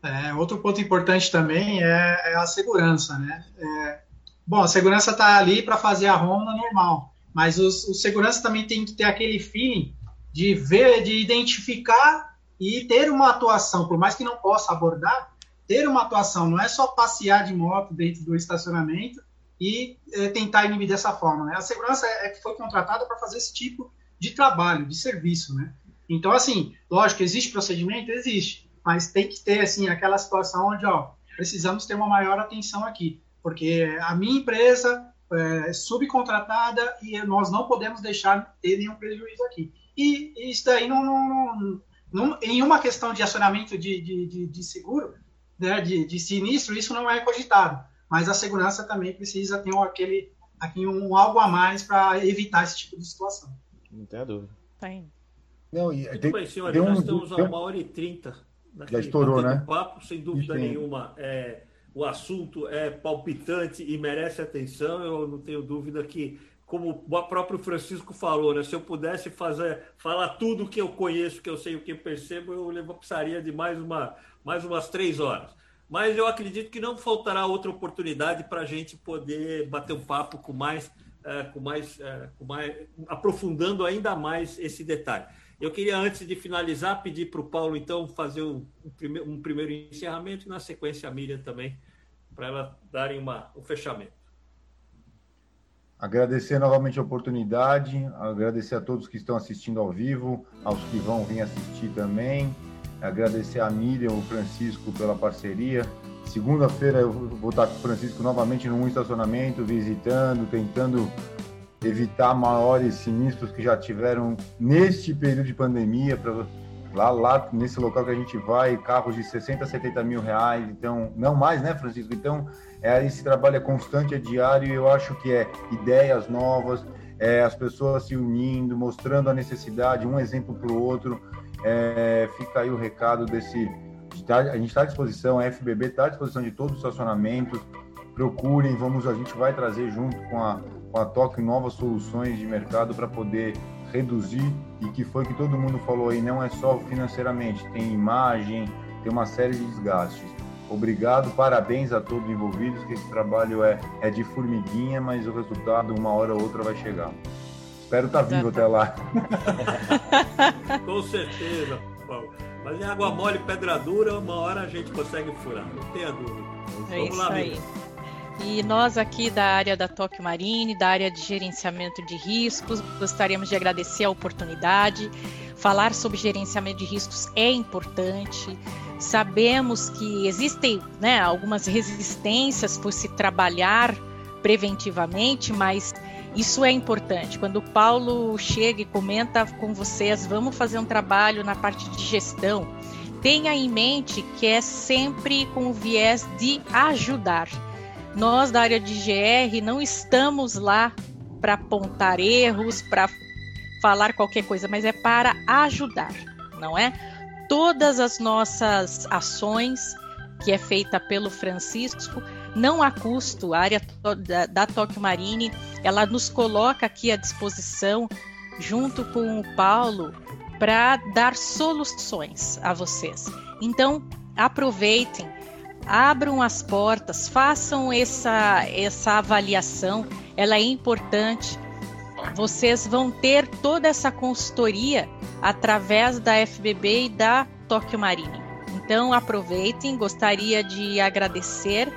É, outro ponto importante também é, é a segurança, né? É, bom, a segurança está ali para fazer a ronda normal, mas os, o segurança também tem que ter aquele feeling de ver, de identificar e ter uma atuação, por mais que não possa abordar, ter uma atuação, não é só passear de moto dentro do estacionamento e é, tentar inibir dessa forma. Né? A segurança é, é foi contratada para fazer esse tipo de trabalho, de serviço. Né? Então, assim, lógico, existe procedimento? Existe, mas tem que ter assim aquela situação onde ó, precisamos ter uma maior atenção aqui, porque a minha empresa é subcontratada e nós não podemos deixar ter nenhum prejuízo aqui. E isso daí não, não, não, em uma questão de acionamento de, de, de, de seguro, né, de, de sinistro, isso não é cogitado. Mas a segurança também precisa ter um, aquele, aqui um algo a mais para evitar esse tipo de situação. Não tem dúvida. Tem. Não, e, Muito tem, bem, senhores, nós um, estamos a uma hora e trinta. Já estourou, né? Papo, sem dúvida Sim. nenhuma. É, o assunto é palpitante e merece atenção. Eu não tenho dúvida que, como o próprio Francisco falou, né? Se eu pudesse fazer, falar tudo que eu conheço, que eu sei o que eu percebo, eu precisaria de mais uma, mais umas três horas. Mas eu acredito que não faltará outra oportunidade para a gente poder bater um papo com mais, é, com mais, é, com mais, aprofundando ainda mais esse detalhe. Eu queria, antes de finalizar, pedir para o Paulo, então, fazer um, primeiro, um primeiro encerramento e, na sequência, a Miriam também, para ela darem uma, um fechamento. Agradecer novamente a oportunidade, agradecer a todos que estão assistindo ao vivo, aos que vão vir assistir também. Agradecer a Miriam, o Francisco pela parceria. Segunda-feira eu vou estar com o Francisco novamente num estacionamento, visitando, tentando evitar maiores sinistros que já tiveram neste período de pandemia. Pra, lá, lá nesse local que a gente vai, carros de 60, 70 mil reais. Então, não mais, né, Francisco? Então, é, esse trabalho é constante, é diário. E eu acho que é ideias novas, é, as pessoas se unindo, mostrando a necessidade, um exemplo para o outro. É, fica aí o recado desse. A gente está à disposição, a FBB está à disposição de todos os estacionamentos. Procurem, vamos, a gente vai trazer junto com a, com a Tóquio novas soluções de mercado para poder reduzir e que foi que todo mundo falou aí, não é só financeiramente, tem imagem, tem uma série de desgastes. Obrigado, parabéns a todos envolvidos, que esse trabalho é, é de formiguinha, mas o resultado uma hora ou outra vai chegar. Espero estar tá vivo até lá. [laughs] Com certeza, Paulo. Mas em água mole, pedra dura, uma hora a gente consegue furar, não tenha dúvida. É Vamos lá, aí. E nós aqui da área da Tóquio Marine, da área de gerenciamento de riscos, gostaríamos de agradecer a oportunidade. Falar sobre gerenciamento de riscos é importante. Sabemos que existem né, algumas resistências por se trabalhar preventivamente, mas isso é importante. Quando o Paulo chega e comenta com vocês, vamos fazer um trabalho na parte de gestão, tenha em mente que é sempre com o viés de ajudar. Nós da área de GR não estamos lá para apontar erros, para falar qualquer coisa, mas é para ajudar, não é? Todas as nossas ações que é feita pelo Francisco não há custo. A área da, Tóquio Marine, ela nos coloca aqui à disposição, junto com o Paulo, para dar soluções a vocês. Então, aproveitem, abram as portas, façam essa, essa avaliação, ela é importante. vocês vão ter toda essa consultoria através da FBB e da Tóquio Marine. Então aproveitem, gostaria de agradecer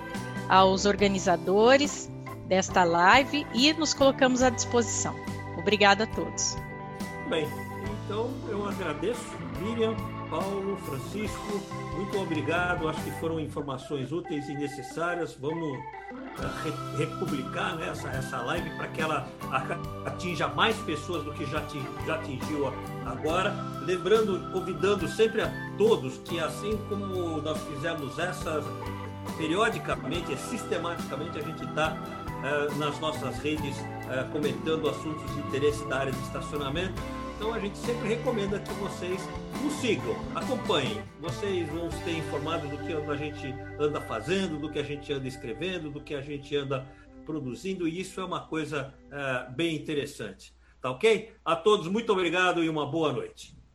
aos organizadores desta live e nos colocamos à disposição. Obrigada a todos. Bem, então eu agradeço, Miriam, Paulo, Francisco, muito obrigado. Acho que foram informações úteis e necessárias. Vamos uh, republicar né, essa, essa live para que ela atinja mais pessoas do que já, já atingiu agora. Lembrando, convidando sempre a todos que, assim como nós fizemos essa periodicamente, sistematicamente, a gente está uh, nas nossas redes uh, comentando assuntos de interesse da área de estacionamento. Então a gente sempre recomenda que vocês nos sigam, acompanhem. Vocês vão ter informados do que a gente anda fazendo, do que a gente anda escrevendo, do que a gente anda produzindo, e isso é uma coisa uh, bem interessante. Tá ok? A todos, muito obrigado e uma boa noite.